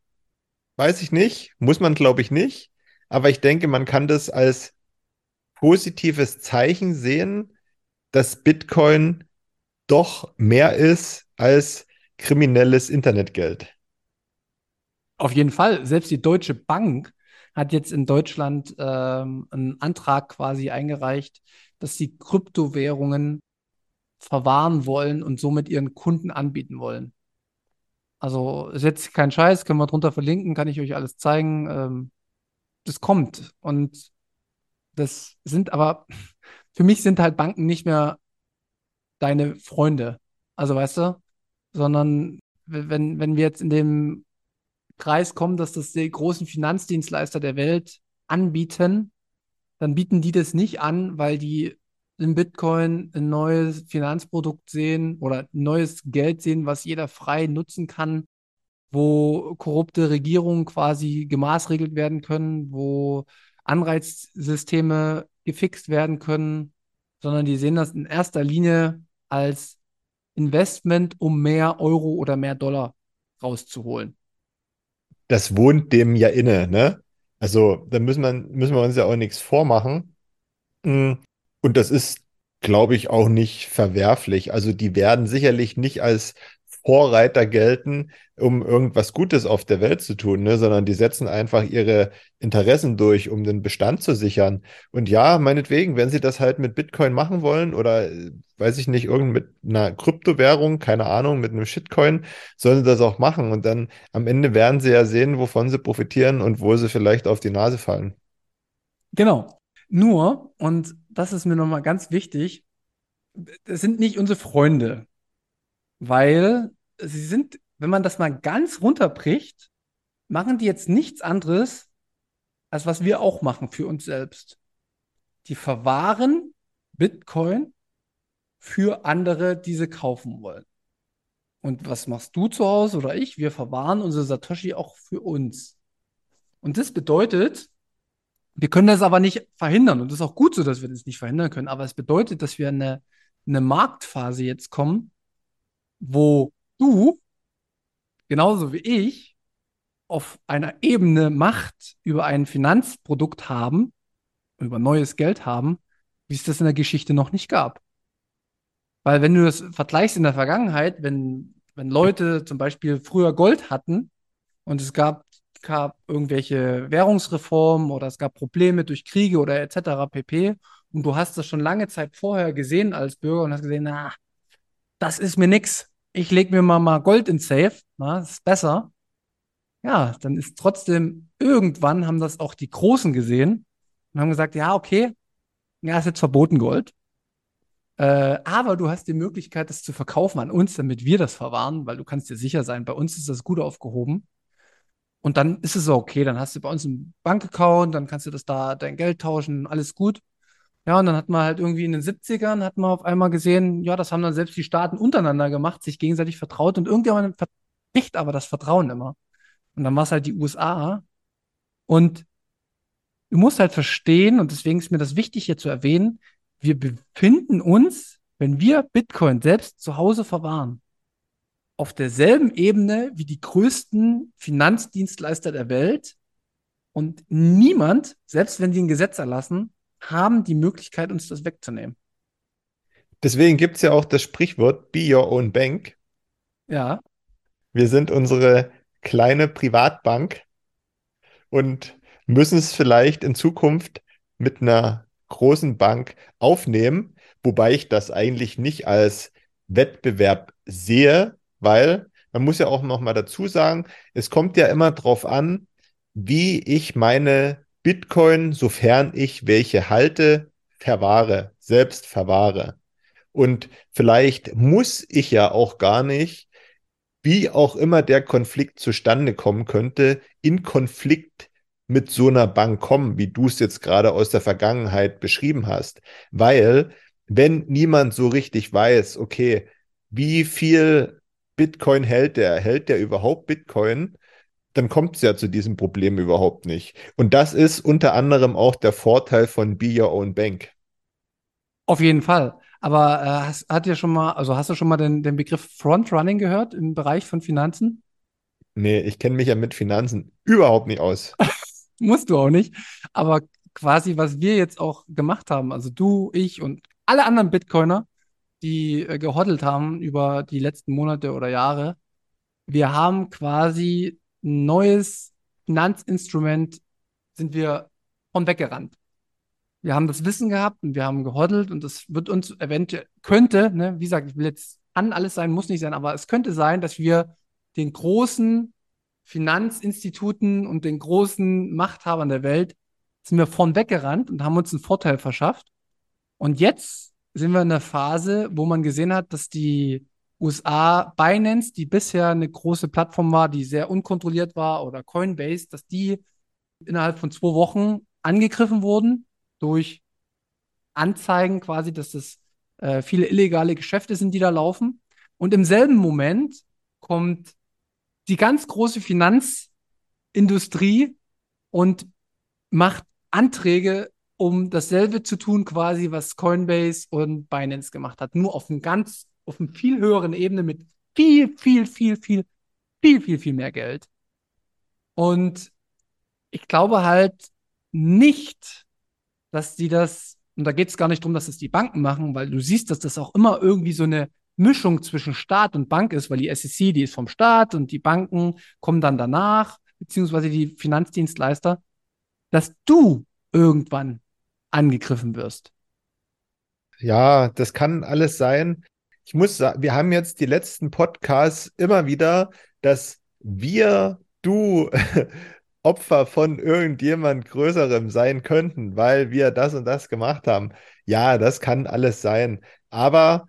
weiß ich nicht. Muss man, glaube ich, nicht. Aber ich denke, man kann das als positives Zeichen sehen, dass Bitcoin doch mehr ist als kriminelles Internetgeld. Auf jeden Fall. Selbst die Deutsche Bank hat jetzt in Deutschland ähm, einen Antrag quasi eingereicht, dass sie Kryptowährungen verwahren wollen und somit ihren Kunden anbieten wollen. Also ist jetzt kein Scheiß, können wir drunter verlinken, kann ich euch alles zeigen. Ähm, das kommt. Und das sind aber, für mich sind halt Banken nicht mehr deine Freunde. Also weißt du, sondern wenn, wenn wir jetzt in dem Kreis kommen, dass das die großen Finanzdienstleister der Welt anbieten, dann bieten die das nicht an, weil die in Bitcoin ein neues Finanzprodukt sehen oder neues Geld sehen, was jeder frei nutzen kann, wo korrupte Regierungen quasi gemaßregelt werden können, wo Anreizsysteme gefixt werden können, sondern die sehen das in erster Linie als Investment, um mehr Euro oder mehr Dollar rauszuholen. Das wohnt dem ja inne, ne? Also da müssen, man, müssen wir uns ja auch nichts vormachen. Und das ist, glaube ich, auch nicht verwerflich. Also die werden sicherlich nicht als Vorreiter gelten, um irgendwas Gutes auf der Welt zu tun, ne? sondern die setzen einfach ihre Interessen durch, um den Bestand zu sichern. Und ja, meinetwegen, wenn sie das halt mit Bitcoin machen wollen oder weiß ich nicht, irgend mit einer Kryptowährung, keine Ahnung, mit einem Shitcoin, sollen sie das auch machen. Und dann am Ende werden sie ja sehen, wovon sie profitieren und wo sie vielleicht auf die Nase fallen. Genau. Nur, und das ist mir nochmal ganz wichtig, das sind nicht unsere Freunde weil sie sind, wenn man das mal ganz runterbricht, machen die jetzt nichts anderes, als was wir auch machen für uns selbst. Die verwahren Bitcoin für andere, die sie kaufen wollen. Und was machst du zu Hause oder ich? Wir verwahren unsere Satoshi auch für uns. Und das bedeutet, wir können das aber nicht verhindern. Und das ist auch gut so, dass wir das nicht verhindern können. Aber es bedeutet, dass wir eine, eine Marktphase jetzt kommen, wo du, genauso wie ich, auf einer Ebene Macht über ein Finanzprodukt haben, über neues Geld haben, wie es das in der Geschichte noch nicht gab. Weil wenn du das vergleichst in der Vergangenheit, wenn, wenn Leute zum Beispiel früher Gold hatten und es gab, gab irgendwelche Währungsreformen oder es gab Probleme durch Kriege oder etc. pp. Und du hast das schon lange Zeit vorher gesehen als Bürger und hast gesehen, na, das ist mir nix ich lege mir mal, mal Gold ins Safe, na, das ist besser. Ja, dann ist trotzdem, irgendwann haben das auch die Großen gesehen und haben gesagt, ja, okay, ja, ist jetzt verboten Gold. Äh, aber du hast die Möglichkeit, das zu verkaufen an uns, damit wir das verwahren, weil du kannst dir sicher sein, bei uns ist das gut aufgehoben. Und dann ist es okay, dann hast du bei uns einen Bankaccount, dann kannst du das da dein Geld tauschen, alles gut. Ja, und dann hat man halt irgendwie in den 70ern hat man auf einmal gesehen, ja, das haben dann selbst die Staaten untereinander gemacht, sich gegenseitig vertraut und irgendjemand verbricht aber das Vertrauen immer. Und dann war es halt die USA. Und du musst halt verstehen, und deswegen ist mir das wichtig hier zu erwähnen, wir befinden uns, wenn wir Bitcoin selbst zu Hause verwahren, auf derselben Ebene wie die größten Finanzdienstleister der Welt, Und niemand, selbst wenn die ein Gesetz erlassen, haben die Möglichkeit, uns das wegzunehmen. Deswegen gibt es ja auch das Sprichwort Be Your Own Bank. Ja. Wir sind unsere kleine Privatbank und müssen es vielleicht in Zukunft mit einer großen Bank aufnehmen, wobei ich das eigentlich nicht als Wettbewerb sehe, weil man muss ja auch noch mal dazu sagen, es kommt ja immer darauf an, wie ich meine Bitcoin, sofern ich welche halte, verwahre, selbst verwahre. Und vielleicht muss ich ja auch gar nicht, wie auch immer der Konflikt zustande kommen könnte, in Konflikt mit so einer Bank kommen, wie du es jetzt gerade aus der Vergangenheit beschrieben hast. Weil, wenn niemand so richtig weiß, okay, wie viel Bitcoin hält der, hält der überhaupt Bitcoin, dann kommt es ja zu diesem Problem überhaupt nicht. Und das ist unter anderem auch der Vorteil von Be Your Own Bank. Auf jeden Fall. Aber äh, hast, hat dir schon mal, also hast du schon mal den, den Begriff Frontrunning gehört im Bereich von Finanzen? Nee, ich kenne mich ja mit Finanzen überhaupt nicht aus. Musst du auch nicht. Aber quasi, was wir jetzt auch gemacht haben, also du, ich und alle anderen Bitcoiner, die äh, gehoddelt haben über die letzten Monate oder Jahre, wir haben quasi ein neues Finanzinstrument, sind wir von weggerannt. Wir haben das Wissen gehabt und wir haben gehoddelt und das wird uns eventuell, könnte, ne, wie gesagt, ich will jetzt an alles sein, muss nicht sein, aber es könnte sein, dass wir den großen Finanzinstituten und den großen Machthabern der Welt sind wir von weggerannt und haben uns einen Vorteil verschafft. Und jetzt sind wir in der Phase, wo man gesehen hat, dass die USA Binance, die bisher eine große Plattform war, die sehr unkontrolliert war, oder Coinbase, dass die innerhalb von zwei Wochen angegriffen wurden durch Anzeigen quasi, dass das äh, viele illegale Geschäfte sind, die da laufen. Und im selben Moment kommt die ganz große Finanzindustrie und macht Anträge, um dasselbe zu tun, quasi, was Coinbase und Binance gemacht hat. Nur auf einem ganz auf einer viel höheren Ebene mit viel, viel, viel, viel, viel, viel, viel mehr Geld. Und ich glaube halt nicht, dass die das, und da geht es gar nicht darum, dass es die Banken machen, weil du siehst, dass das auch immer irgendwie so eine Mischung zwischen Staat und Bank ist, weil die SEC, die ist vom Staat und die Banken kommen dann danach, beziehungsweise die Finanzdienstleister, dass du irgendwann angegriffen wirst. Ja, das kann alles sein ich muss sagen, wir haben jetzt die letzten Podcasts immer wieder, dass wir, du, Opfer von irgendjemand Größerem sein könnten, weil wir das und das gemacht haben. Ja, das kann alles sein. Aber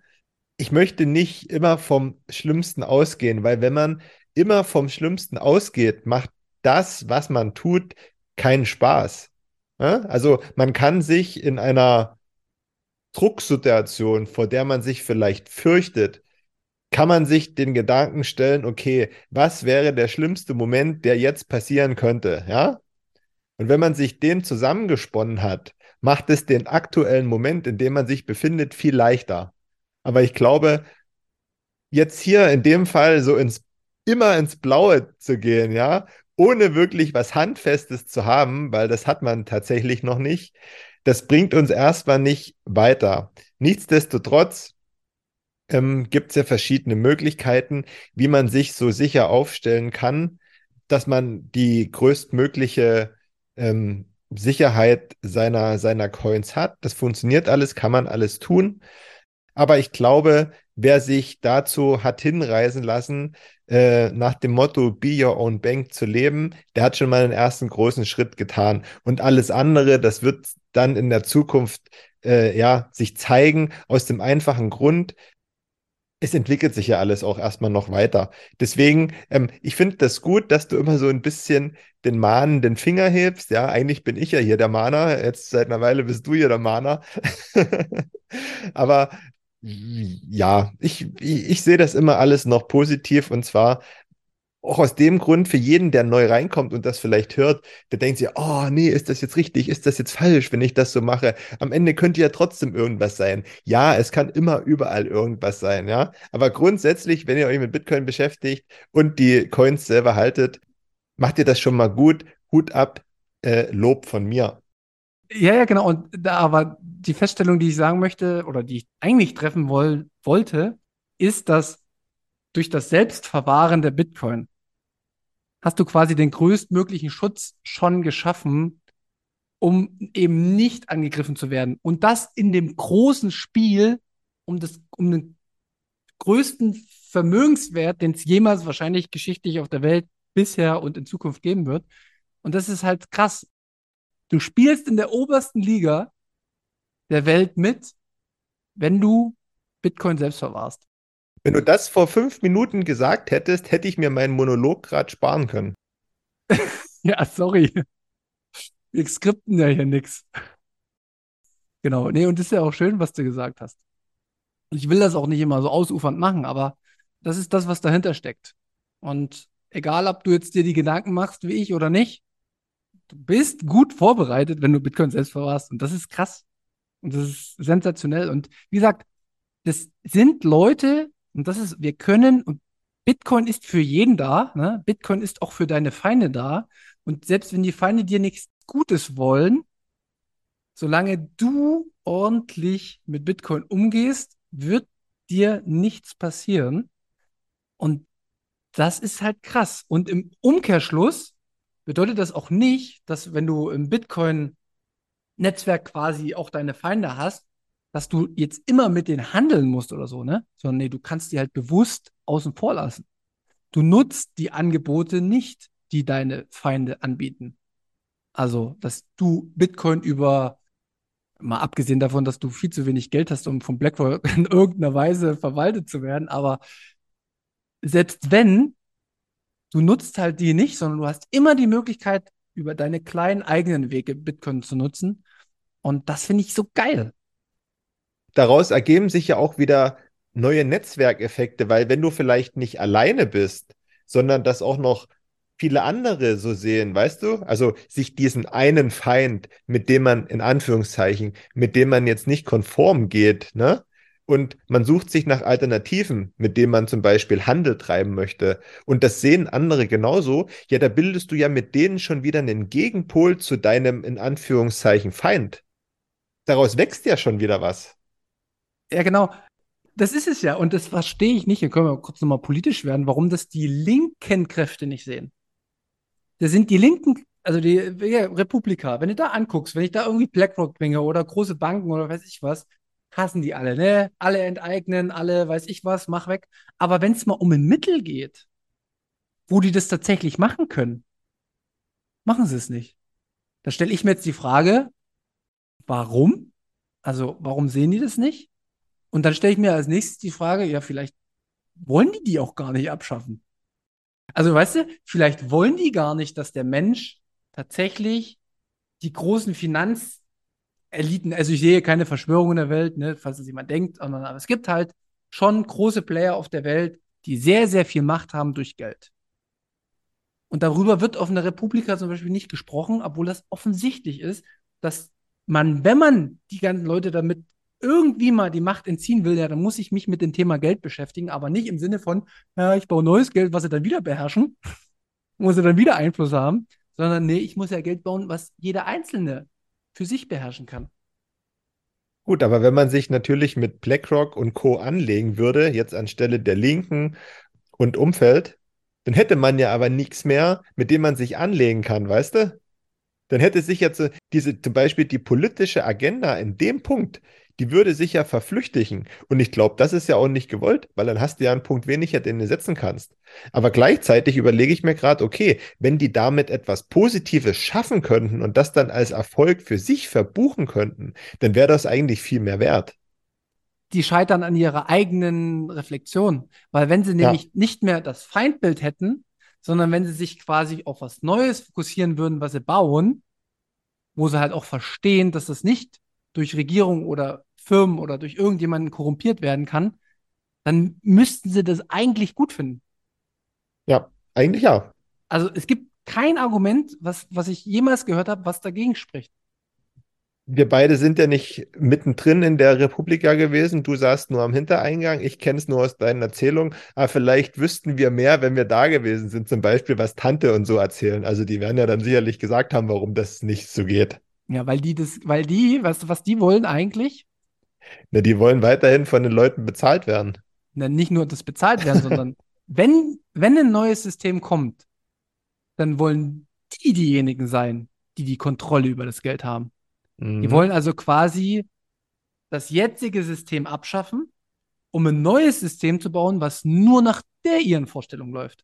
ich möchte nicht immer vom Schlimmsten ausgehen, weil wenn man immer vom Schlimmsten ausgeht, macht das, was man tut, keinen Spaß. Also man kann sich in einer Drucksituation, vor der man sich vielleicht fürchtet, kann man sich den Gedanken stellen, okay, was wäre der schlimmste Moment, der jetzt passieren könnte, ja? Und wenn man sich den zusammengesponnen hat, macht es den aktuellen Moment, in dem man sich befindet, viel leichter. Aber ich glaube, jetzt hier in dem Fall so ins immer ins Blaue zu gehen, ja, ohne wirklich was Handfestes zu haben, weil das hat man tatsächlich noch nicht, das bringt uns erstmal nicht weiter. Nichtsdestotrotz ähm, gibt es ja verschiedene Möglichkeiten, wie man sich so sicher aufstellen kann, dass man die größtmögliche ähm, Sicherheit seiner, seiner Coins hat. Das funktioniert alles, kann man alles tun. Aber ich glaube, wer sich dazu hat hinreisen lassen, äh, nach dem Motto Be Your Own Bank zu leben, der hat schon mal einen ersten großen Schritt getan. Und alles andere, das wird dann in der Zukunft äh, ja sich zeigen, aus dem einfachen Grund, es entwickelt sich ja alles auch erstmal noch weiter. Deswegen, ähm, ich finde das gut, dass du immer so ein bisschen den mahnenden Finger hebst. Ja, eigentlich bin ich ja hier der Mahner. Jetzt seit einer Weile bist du hier der Mahner. Aber ja, ich, ich, sehe das immer alles noch positiv und zwar auch aus dem Grund für jeden, der neu reinkommt und das vielleicht hört, der denkt sich, oh nee, ist das jetzt richtig? Ist das jetzt falsch, wenn ich das so mache? Am Ende könnte ja trotzdem irgendwas sein. Ja, es kann immer überall irgendwas sein, ja. Aber grundsätzlich, wenn ihr euch mit Bitcoin beschäftigt und die Coins selber haltet, macht ihr das schon mal gut. Hut ab. äh, Lob von mir. Ja, ja, genau. Und da aber die Feststellung, die ich sagen möchte oder die ich eigentlich treffen woll wollte, ist, dass durch das Selbstverwahren der Bitcoin hast du quasi den größtmöglichen Schutz schon geschaffen, um eben nicht angegriffen zu werden. Und das in dem großen Spiel um, das, um den größten Vermögenswert, den es jemals wahrscheinlich geschichtlich auf der Welt bisher und in Zukunft geben wird. Und das ist halt krass. Du spielst in der obersten Liga der Welt mit, wenn du Bitcoin selbst verwahrst. Wenn du das vor fünf Minuten gesagt hättest, hätte ich mir meinen Monolog gerade sparen können. ja, sorry. Wir skripten ja hier nichts. Genau, nee, und das ist ja auch schön, was du gesagt hast. Ich will das auch nicht immer so ausufernd machen, aber das ist das, was dahinter steckt. Und egal, ob du jetzt dir die Gedanken machst, wie ich oder nicht, du bist gut vorbereitet, wenn du Bitcoin selbst verwahrst. Und das ist krass. Und das ist sensationell. Und wie gesagt, das sind Leute, und das ist, wir können, und Bitcoin ist für jeden da, ne? Bitcoin ist auch für deine Feinde da. Und selbst wenn die Feinde dir nichts Gutes wollen, solange du ordentlich mit Bitcoin umgehst, wird dir nichts passieren. Und das ist halt krass. Und im Umkehrschluss bedeutet das auch nicht, dass wenn du im Bitcoin-Netzwerk quasi auch deine Feinde hast, dass du jetzt immer mit denen handeln musst oder so, ne? Sondern nee, du kannst die halt bewusst außen vor lassen. Du nutzt die Angebote nicht, die deine Feinde anbieten. Also, dass du Bitcoin über, mal abgesehen davon, dass du viel zu wenig Geld hast, um von BlackRock in irgendeiner Weise verwaltet zu werden, aber selbst wenn, du nutzt halt die nicht, sondern du hast immer die Möglichkeit, über deine kleinen eigenen Wege Bitcoin zu nutzen. Und das finde ich so geil daraus ergeben sich ja auch wieder neue Netzwerkeffekte, weil wenn du vielleicht nicht alleine bist, sondern das auch noch viele andere so sehen, weißt du? Also sich diesen einen Feind, mit dem man in Anführungszeichen, mit dem man jetzt nicht konform geht, ne? Und man sucht sich nach Alternativen, mit denen man zum Beispiel Handel treiben möchte. Und das sehen andere genauso. Ja, da bildest du ja mit denen schon wieder einen Gegenpol zu deinem in Anführungszeichen Feind. Daraus wächst ja schon wieder was. Ja, genau. Das ist es ja. Und das verstehe ich nicht. Hier können wir kurz nochmal politisch werden, warum das die linken Kräfte nicht sehen. Da sind die linken, also die ja, Republika, wenn du da anguckst, wenn ich da irgendwie BlackRock bringe oder große Banken oder weiß ich was, hassen die alle, ne? Alle enteignen, alle weiß ich was, mach weg. Aber wenn es mal um ein Mittel geht, wo die das tatsächlich machen können, machen sie es nicht. Da stelle ich mir jetzt die Frage, warum? Also, warum sehen die das nicht? Und dann stelle ich mir als nächstes die Frage, ja, vielleicht wollen die die auch gar nicht abschaffen. Also, weißt du, vielleicht wollen die gar nicht, dass der Mensch tatsächlich die großen Finanzeliten, also ich sehe keine Verschwörung in der Welt, ne, falls es jemand denkt, aber es gibt halt schon große Player auf der Welt, die sehr, sehr viel Macht haben durch Geld. Und darüber wird auf einer Republika zum Beispiel nicht gesprochen, obwohl das offensichtlich ist, dass man, wenn man die ganzen Leute damit irgendwie mal die Macht entziehen will, ja, dann muss ich mich mit dem Thema Geld beschäftigen, aber nicht im Sinne von, ja, ich baue neues Geld, was sie dann wieder beherrschen, muss sie dann wieder Einfluss haben, sondern nee, ich muss ja Geld bauen, was jeder Einzelne für sich beherrschen kann. Gut, aber wenn man sich natürlich mit BlackRock und Co. anlegen würde, jetzt anstelle der Linken und Umfeld, dann hätte man ja aber nichts mehr, mit dem man sich anlegen kann, weißt du? Dann hätte sich jetzt diese, zum Beispiel die politische Agenda in dem Punkt, die würde sich ja verflüchtigen. Und ich glaube, das ist ja auch nicht gewollt, weil dann hast du ja einen Punkt weniger, den du setzen kannst. Aber gleichzeitig überlege ich mir gerade, okay, wenn die damit etwas Positives schaffen könnten und das dann als Erfolg für sich verbuchen könnten, dann wäre das eigentlich viel mehr wert. Die scheitern an ihrer eigenen Reflexion, weil wenn sie nämlich ja. nicht mehr das Feindbild hätten, sondern wenn sie sich quasi auf was Neues fokussieren würden, was sie bauen, wo sie halt auch verstehen, dass das nicht durch Regierung oder Firmen oder durch irgendjemanden korrumpiert werden kann, dann müssten sie das eigentlich gut finden. Ja, eigentlich ja. Also es gibt kein Argument, was, was ich jemals gehört habe, was dagegen spricht. wir beide sind ja nicht mittendrin in der Republika gewesen. Du saßt nur am Hintereingang. Ich kenne es nur aus deinen Erzählungen. Aber vielleicht wüssten wir mehr, wenn wir da gewesen sind. Zum Beispiel, was Tante und so erzählen. Also die werden ja dann sicherlich gesagt haben, warum das nicht so geht. Ja, weil die das, weil die, weißt du, was die wollen eigentlich? Na, die wollen weiterhin von den Leuten bezahlt werden. Na, nicht nur das bezahlt werden, sondern wenn, wenn ein neues System kommt, dann wollen die diejenigen sein, die die Kontrolle über das Geld haben. Mhm. Die wollen also quasi das jetzige System abschaffen, um ein neues System zu bauen, was nur nach der ihren Vorstellung läuft.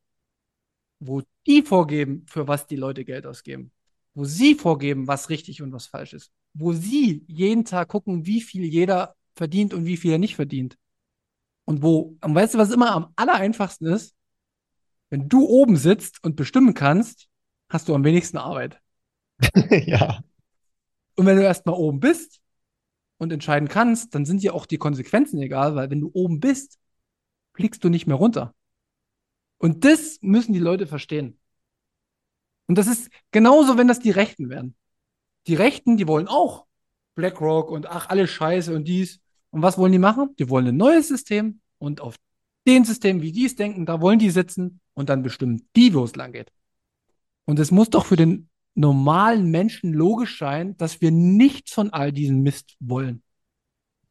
Wo die vorgeben, für was die Leute Geld ausgeben. Wo sie vorgeben, was richtig und was falsch ist. Wo sie jeden Tag gucken, wie viel jeder verdient und wie viel er nicht verdient. Und wo, und weißt du, was immer am allereinfachsten ist? Wenn du oben sitzt und bestimmen kannst, hast du am wenigsten Arbeit. ja. Und wenn du erstmal oben bist und entscheiden kannst, dann sind dir auch die Konsequenzen egal, weil wenn du oben bist, fliegst du nicht mehr runter. Und das müssen die Leute verstehen. Und das ist genauso, wenn das die Rechten wären. Die Rechten, die wollen auch BlackRock und ach, alles Scheiße und dies. Und was wollen die machen? Die wollen ein neues System und auf den System, wie die es denken, da wollen die sitzen und dann bestimmen die, wo es lang geht. Und es muss doch für den normalen Menschen logisch sein, dass wir nichts von all diesem Mist wollen.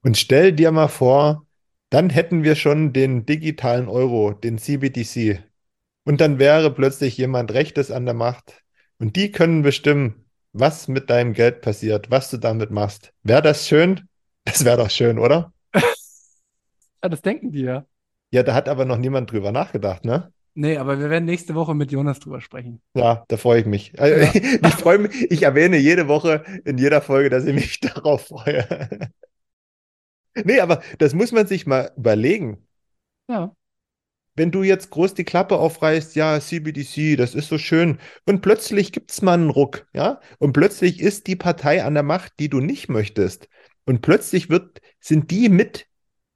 Und stell dir mal vor, dann hätten wir schon den digitalen Euro, den CBDC. Und dann wäre plötzlich jemand Rechtes an der Macht. Und die können bestimmen, was mit deinem Geld passiert, was du damit machst. Wäre das schön? Das wäre doch schön, oder? Ja, das denken die ja. Ja, da hat aber noch niemand drüber nachgedacht, ne? Nee, aber wir werden nächste Woche mit Jonas drüber sprechen. Ja, da freue ich mich. Also, Ja. Ich freue mich, ich erwähne jede Woche in jeder Folge, dass ich mich darauf freue. Nee, aber das muss man sich mal überlegen. Ja. Wenn du jetzt groß die Klappe aufreißt, ja, CBDC, das ist so schön, und plötzlich gibt es mal einen Ruck, ja, und plötzlich ist die Partei an der Macht, die du nicht möchtest. Und plötzlich wird, sind die mit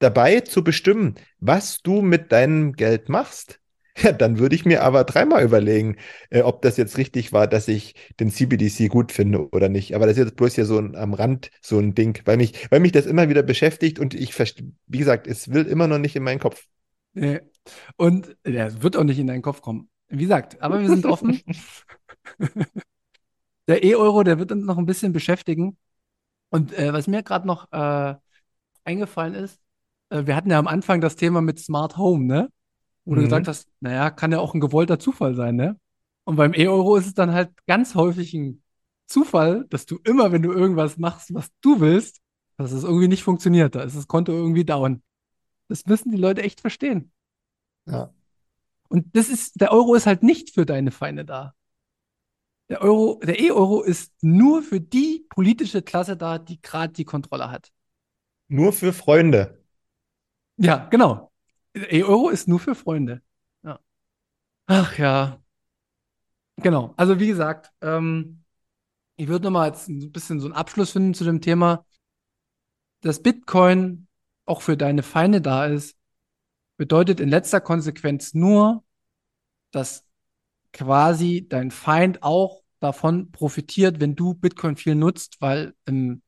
dabei zu bestimmen, was du mit deinem Geld machst. Ja, dann würde ich mir aber dreimal überlegen, äh, ob das jetzt richtig war, dass ich den CBDC gut finde oder nicht. Aber das ist jetzt bloß hier so ein, am Rand so ein Ding, weil mich, weil mich das immer wieder beschäftigt und ich, wie gesagt, es will immer noch nicht in meinen Kopf. Nee. Und der wird auch nicht in deinen Kopf kommen. Wie gesagt, aber wir sind offen. Der E-Euro, der wird uns noch ein bisschen beschäftigen. Und äh, was mir gerade noch äh, eingefallen ist, äh, wir hatten ja am Anfang das Thema mit Smart Home, ne? Wo du Mhm. gesagt hast, naja, kann ja auch ein gewollter Zufall sein, ne? Und beim E-Euro ist es dann halt ganz häufig ein Zufall, dass du immer, wenn du irgendwas machst, was du willst, dass es irgendwie nicht funktioniert. Da ist das Konto irgendwie down. Das müssen die Leute echt verstehen. Ja. Und das ist, der Euro ist halt nicht für deine Feinde da. Der Euro, der E-Euro ist nur für die politische Klasse da, die gerade die Kontrolle hat. Nur für Freunde. Ja, genau. Der E-Euro ist nur für Freunde. Ja. Ach ja. Genau. Also wie gesagt, ähm, ich würde nochmal jetzt ein bisschen so einen Abschluss finden zu dem Thema, dass Bitcoin auch für deine Feinde da ist, bedeutet in letzter Konsequenz nur, dass quasi dein Feind auch davon profitiert, wenn du Bitcoin viel nutzt, weil im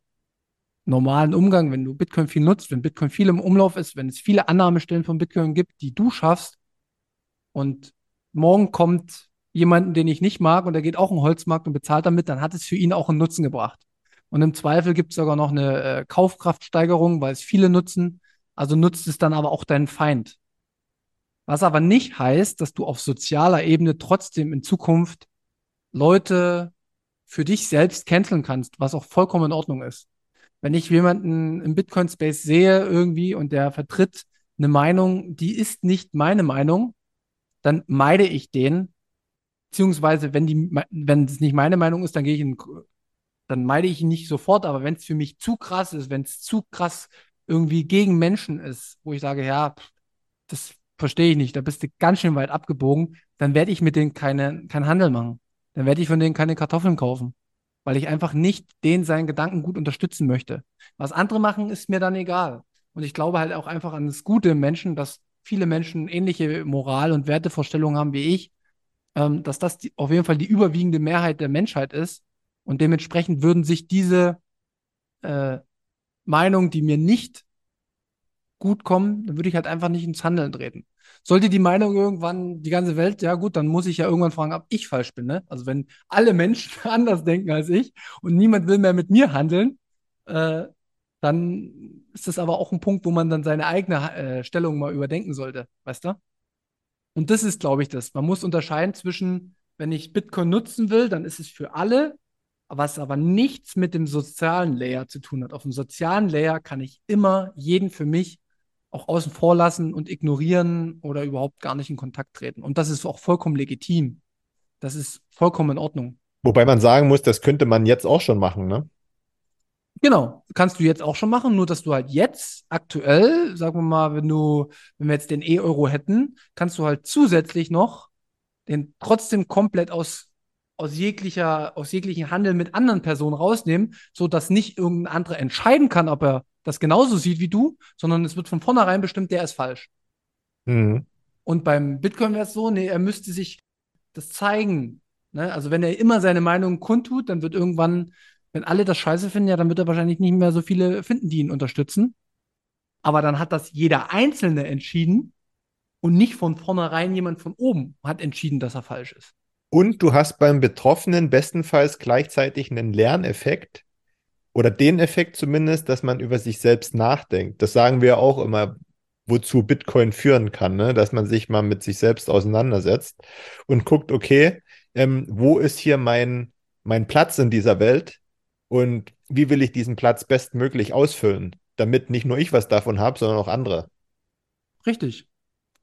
normalen Umgang, wenn du Bitcoin viel nutzt, wenn Bitcoin viel im Umlauf ist, wenn es viele Annahmestellen von Bitcoin gibt, die du schaffst und morgen kommt jemanden, den ich nicht mag und der geht auch in den Holzmarkt und bezahlt damit, dann hat es für ihn auch einen Nutzen gebracht. Und im Zweifel gibt es sogar noch eine äh, Kaufkraftsteigerung, weil es viele nutzen. Also nutzt es dann aber auch deinen Feind. Was aber nicht heißt, dass du auf sozialer Ebene trotzdem in Zukunft Leute für dich selbst canceln kannst, was auch vollkommen in Ordnung ist. Wenn ich jemanden im Bitcoin-Space sehe irgendwie und der vertritt eine Meinung, die ist nicht meine Meinung, dann meide ich den. Beziehungsweise, wenn die, wenn es nicht meine Meinung ist, dann gehe ich in, dann meide ich ihn nicht sofort. Aber wenn es für mich zu krass ist, wenn es zu krass irgendwie gegen Menschen ist, wo ich sage, ja, das verstehe ich nicht, da bist du ganz schön weit abgebogen, dann werde ich mit denen keine, keinen Handel machen. Dann werde ich von denen keine Kartoffeln kaufen, weil ich einfach nicht den seinen Gedanken gut unterstützen möchte. Was andere machen, ist mir dann egal. Und ich glaube halt auch einfach an das Gute im Menschen, dass viele Menschen ähnliche Moral- und Wertevorstellungen haben wie ich, ähm, dass das die, auf jeden Fall die überwiegende Mehrheit der Menschheit ist. Und dementsprechend würden sich diese äh, Meinungen, die mir nicht gut kommen, dann würde ich halt einfach nicht ins Handeln treten. Sollte die Meinung irgendwann die ganze Welt, ja gut, dann muss ich ja irgendwann fragen, ob ich falsch bin. Ne? Also wenn alle Menschen anders denken als ich und niemand will mehr mit mir handeln, äh, dann ist das aber auch ein Punkt, wo man dann seine eigene äh, Stellung mal überdenken sollte, weißt du? Und das ist, glaube ich, das. Man muss unterscheiden zwischen, wenn ich Bitcoin nutzen will, dann ist es für alle, was aber nichts mit dem sozialen Layer zu tun hat. Auf dem sozialen Layer kann ich immer jeden für mich auch außen vor lassen und ignorieren oder überhaupt gar nicht in Kontakt treten. Und das ist auch vollkommen legitim. Das ist vollkommen in Ordnung. Wobei man sagen muss, das könnte man jetzt auch schon machen, ne? Genau, kannst du jetzt auch schon machen, nur dass du halt jetzt aktuell, sagen wir mal, wenn du, wenn wir jetzt den E-Euro hätten, kannst du halt zusätzlich noch den trotzdem komplett aus, aus jeglicher, aus jeglichen Handel mit anderen Personen rausnehmen, so dass nicht irgendein anderer entscheiden kann, ob er das genauso sieht wie du, sondern es wird von vornherein bestimmt, der ist falsch. Mhm. Und beim Bitcoin wäre es so, nee, er müsste sich das zeigen. Ne? Also wenn er immer seine Meinung kundtut, dann wird irgendwann, wenn alle das scheiße finden, ja, dann wird er wahrscheinlich nicht mehr so viele finden, die ihn unterstützen. Aber dann hat das jeder Einzelne entschieden und nicht von vornherein jemand von oben hat entschieden, dass er falsch ist. Und du hast beim Betroffenen bestenfalls gleichzeitig einen Lerneffekt oder den Effekt zumindest, dass man über sich selbst nachdenkt. Das sagen wir auch immer, wozu Bitcoin führen kann, ne? dass man sich mal mit sich selbst auseinandersetzt und guckt, okay, ähm, wo ist hier mein, mein Platz in dieser Welt und wie will ich diesen Platz bestmöglich ausfüllen, damit nicht nur ich was davon habe, sondern auch andere. Richtig.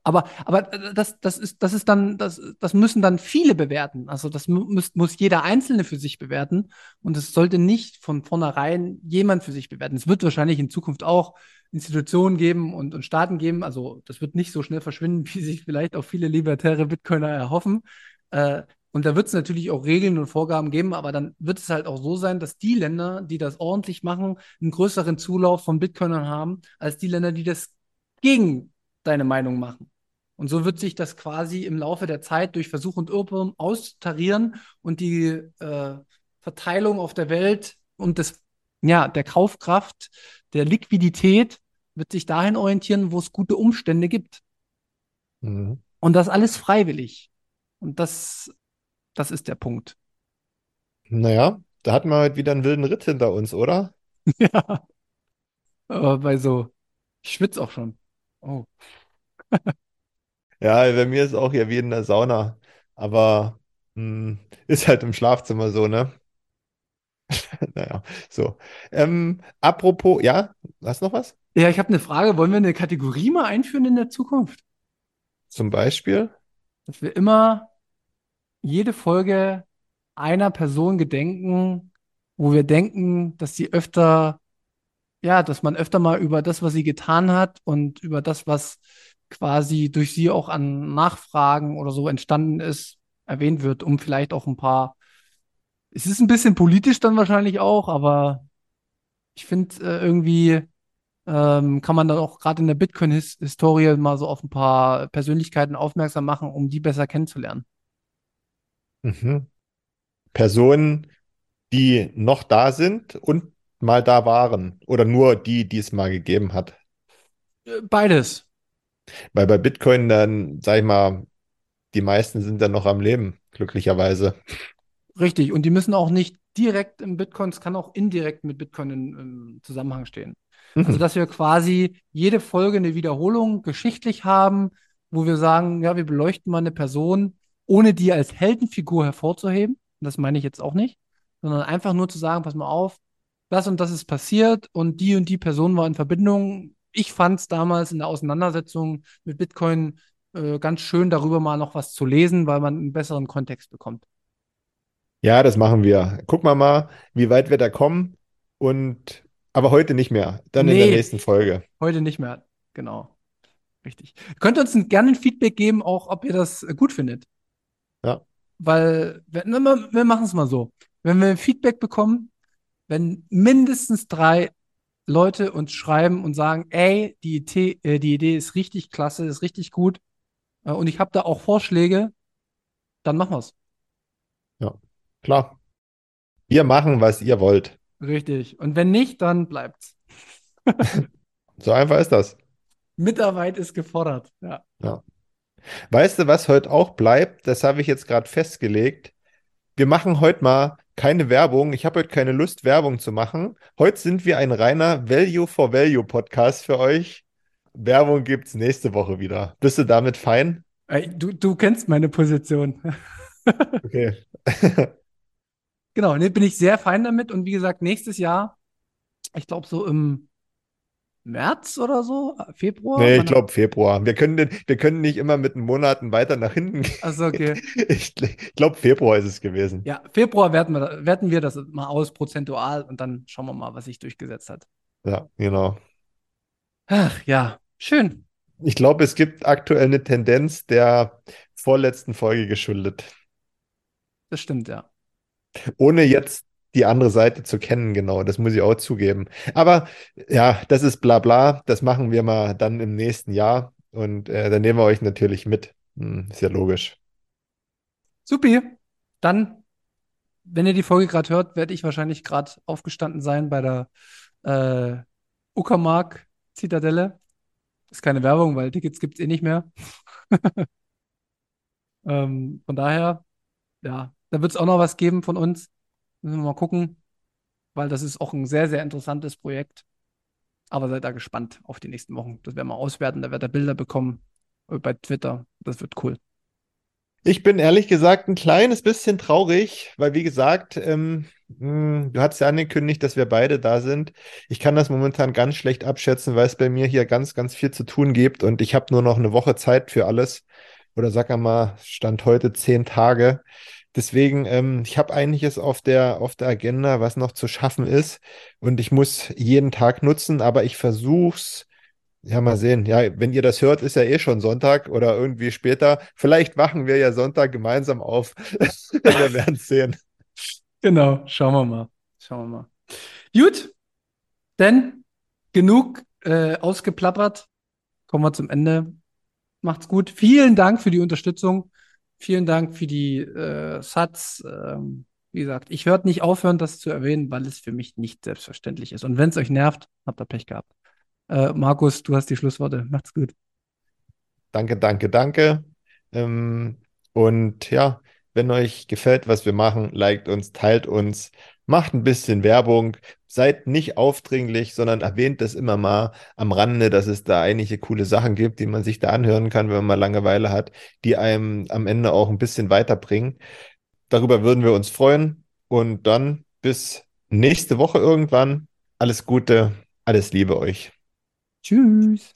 Aber, aber das, das, ist, das ist dann, das, das müssen dann viele bewerten. Also das muss, muss jeder Einzelne für sich bewerten. Und es sollte nicht von vornherein jemand für sich bewerten. Es wird wahrscheinlich in Zukunft auch Institutionen geben und, und Staaten geben. Also das wird nicht so schnell verschwinden, wie sich vielleicht auch viele libertäre Bitcoiner erhoffen. Äh, und da wird es natürlich auch Regeln und Vorgaben geben, aber dann wird es halt auch so sein, dass die Länder, die das ordentlich machen, einen größeren Zulauf von Bitcoinern haben, als die Länder, die das gegen deine Meinung machen. Und so wird sich das quasi im Laufe der Zeit durch Versuch und Irrtum austarieren und die äh, Verteilung auf der Welt und des, ja, der Kaufkraft, der Liquidität wird sich dahin orientieren, wo es gute Umstände gibt. Mhm. Und das alles freiwillig. Und das, das ist der Punkt. Naja, da hatten wir heute wieder einen wilden Ritt hinter uns, oder? ja. Aber bei so, ich schwitze auch schon. Oh. Ja, bei mir ist auch hier wie in der Sauna. Aber mh, ist halt im Schlafzimmer so, ne? Naja, so. Ähm, apropos, ja, hast du noch was? Ja, ich habe eine Frage. Wollen wir eine Kategorie mal einführen in der Zukunft? Zum Beispiel? Dass wir immer jede Folge einer Person gedenken, wo wir denken, dass sie öfter, ja, dass man öfter mal über das, was sie getan hat und über das, was quasi durch sie auch an Nachfragen oder so entstanden ist, erwähnt wird, um vielleicht auch ein paar. Es ist ein bisschen politisch dann wahrscheinlich auch, aber ich finde äh, irgendwie ähm, kann man dann auch gerade in der Bitcoin-Historie mal so auf ein paar Persönlichkeiten aufmerksam machen, um die besser kennenzulernen. Mhm. Personen, die noch da sind und mal da waren oder nur die, die es mal gegeben hat. Äh, Beides. Weil bei Bitcoin dann, sag ich mal, die meisten sind dann noch am Leben, glücklicherweise. Richtig. Und die müssen auch nicht direkt im Bitcoin, es kann auch indirekt mit Bitcoin in, im Zusammenhang stehen. Also, Mhm. dass wir quasi jede Folge eine Wiederholung geschichtlich haben, wo wir sagen, ja, wir beleuchten mal eine Person, ohne die als Heldenfigur hervorzuheben. Das meine ich jetzt auch nicht, sondern einfach nur zu sagen, pass mal auf, das und das ist passiert und die und die Person war in Verbindung. Ich fand es damals in der Auseinandersetzung mit Bitcoin äh, ganz schön, darüber mal noch was zu lesen, weil man einen besseren Kontext bekommt. Ja, das machen wir. Gucken wir mal, wie weit wir da kommen. Und aber heute nicht mehr. Dann in der Nee. nächsten Folge. Heute nicht mehr. Genau. Richtig. Könnt ihr uns gerne ein Feedback geben, auch ob ihr das äh, gut findet. Ja. Weil, wir wir machen es mal so. Wenn wir Feedback bekommen, wenn mindestens drei Leute uns schreiben und sagen, ey, die Idee, äh, die Idee ist richtig klasse, ist richtig gut äh, und ich habe da auch Vorschläge, dann machen wir es. Ja, klar. Wir machen, was ihr wollt. Richtig. Und wenn nicht, dann bleibt's. So einfach ist das. Mitarbeit ist gefordert. Ja. Ja. Weißt du, was heute auch bleibt? Das habe ich jetzt gerade festgelegt. Wir machen heute mal keine Werbung. Ich habe heute keine Lust, Werbung zu machen. Heute sind wir ein reiner Value for Value Podcast für euch. Werbung gibt es nächste Woche wieder. Bist du damit fein? Ey, du, du kennst meine Position. Okay. Genau, ne, bin ich sehr fein damit. Und wie gesagt, nächstes Jahr, ich glaube so im März oder so, Februar. Nee, ich glaube Februar. Wir können, den, wir können nicht immer mit den Monaten weiter nach hinten gehen. Also okay. Ich, glaube, Februar ist es gewesen. Ja, Februar werten wir, werten wir das mal aus, prozentual, und dann schauen wir mal, was sich durchgesetzt hat. Ja, genau. Ach ja, schön. Ich glaube, es gibt aktuell eine Tendenz der vorletzten Folge geschuldet. Das stimmt, ja. Ohne jetzt die andere Seite zu kennen, genau. Das muss ich auch zugeben. Aber ja, das ist bla bla. Das machen wir mal dann im nächsten Jahr. Und äh, dann nehmen wir euch natürlich mit. Hm, ist ja logisch. Supi. Dann, wenn ihr die Folge gerade hört, werde ich wahrscheinlich gerade aufgestanden sein bei der äh, Uckermark Zitadelle. Ist keine Werbung, weil Tickets gibt es eh nicht mehr. ähm, von daher, ja, da wird es auch noch was geben von uns. Müssen wir mal gucken, weil das ist auch ein sehr, sehr interessantes Projekt. Aber seid da gespannt auf die nächsten Wochen. Das werden wir auswerten, da werdet ihr Bilder bekommen äh, bei Twitter. Das wird cool. Ich bin ehrlich gesagt ein kleines bisschen traurig, weil wie gesagt, ähm, mh, du hast ja angekündigt, dass wir beide da sind. Ich kann das momentan ganz schlecht abschätzen, weil es bei mir hier ganz, ganz viel zu tun gibt und ich habe nur noch eine Woche Zeit für alles. Oder sag mal, Stand heute zehn Tage. Deswegen, ähm, ich habe einiges auf der, auf der Agenda, was noch zu schaffen ist. Und ich muss jeden Tag nutzen, aber ich versuch's. Ja, mal sehen. Ja, wenn ihr das hört, ist ja eh schon Sonntag oder irgendwie später. Vielleicht wachen wir ja Sonntag gemeinsam auf. wir werden sehen. Genau, schauen wir mal. Schauen wir mal. Gut, denn genug äh, ausgeplappert. Kommen wir zum Ende. Macht's gut. Vielen Dank für die Unterstützung. Vielen Dank für die äh, Satz. Ähm, wie gesagt, ich werde nicht aufhören, das zu erwähnen, weil es für mich nicht selbstverständlich ist. Und wenn es euch nervt, habt ihr Pech gehabt. Äh, Markus, du hast die Schlussworte. Macht's gut. Danke, danke, danke. Ähm, und ja, wenn euch gefällt, was wir machen, liked uns, teilt uns, macht ein bisschen Werbung, seid nicht aufdringlich, sondern erwähnt das immer mal am Rande, dass es da einige coole Sachen gibt, die man sich da anhören kann, wenn man mal Langeweile hat, die einem am Ende auch ein bisschen weiterbringen. Darüber würden wir uns freuen. Und dann bis nächste Woche irgendwann. Alles Gute, alles Liebe euch. Tschüss.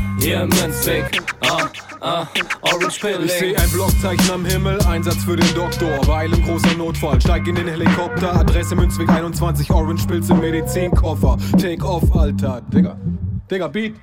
hier im Münzweg, ah, ah, Orange Ich seh Pilling. ein Blockzeichen am Himmel, Einsatz für den Doktor. Weil im großer Notfall, steig in den Helikopter. Adresse Münzweg 21, Orange Pilz im Medizinkoffer. Take off, Alter. Digga, Digga, Beat.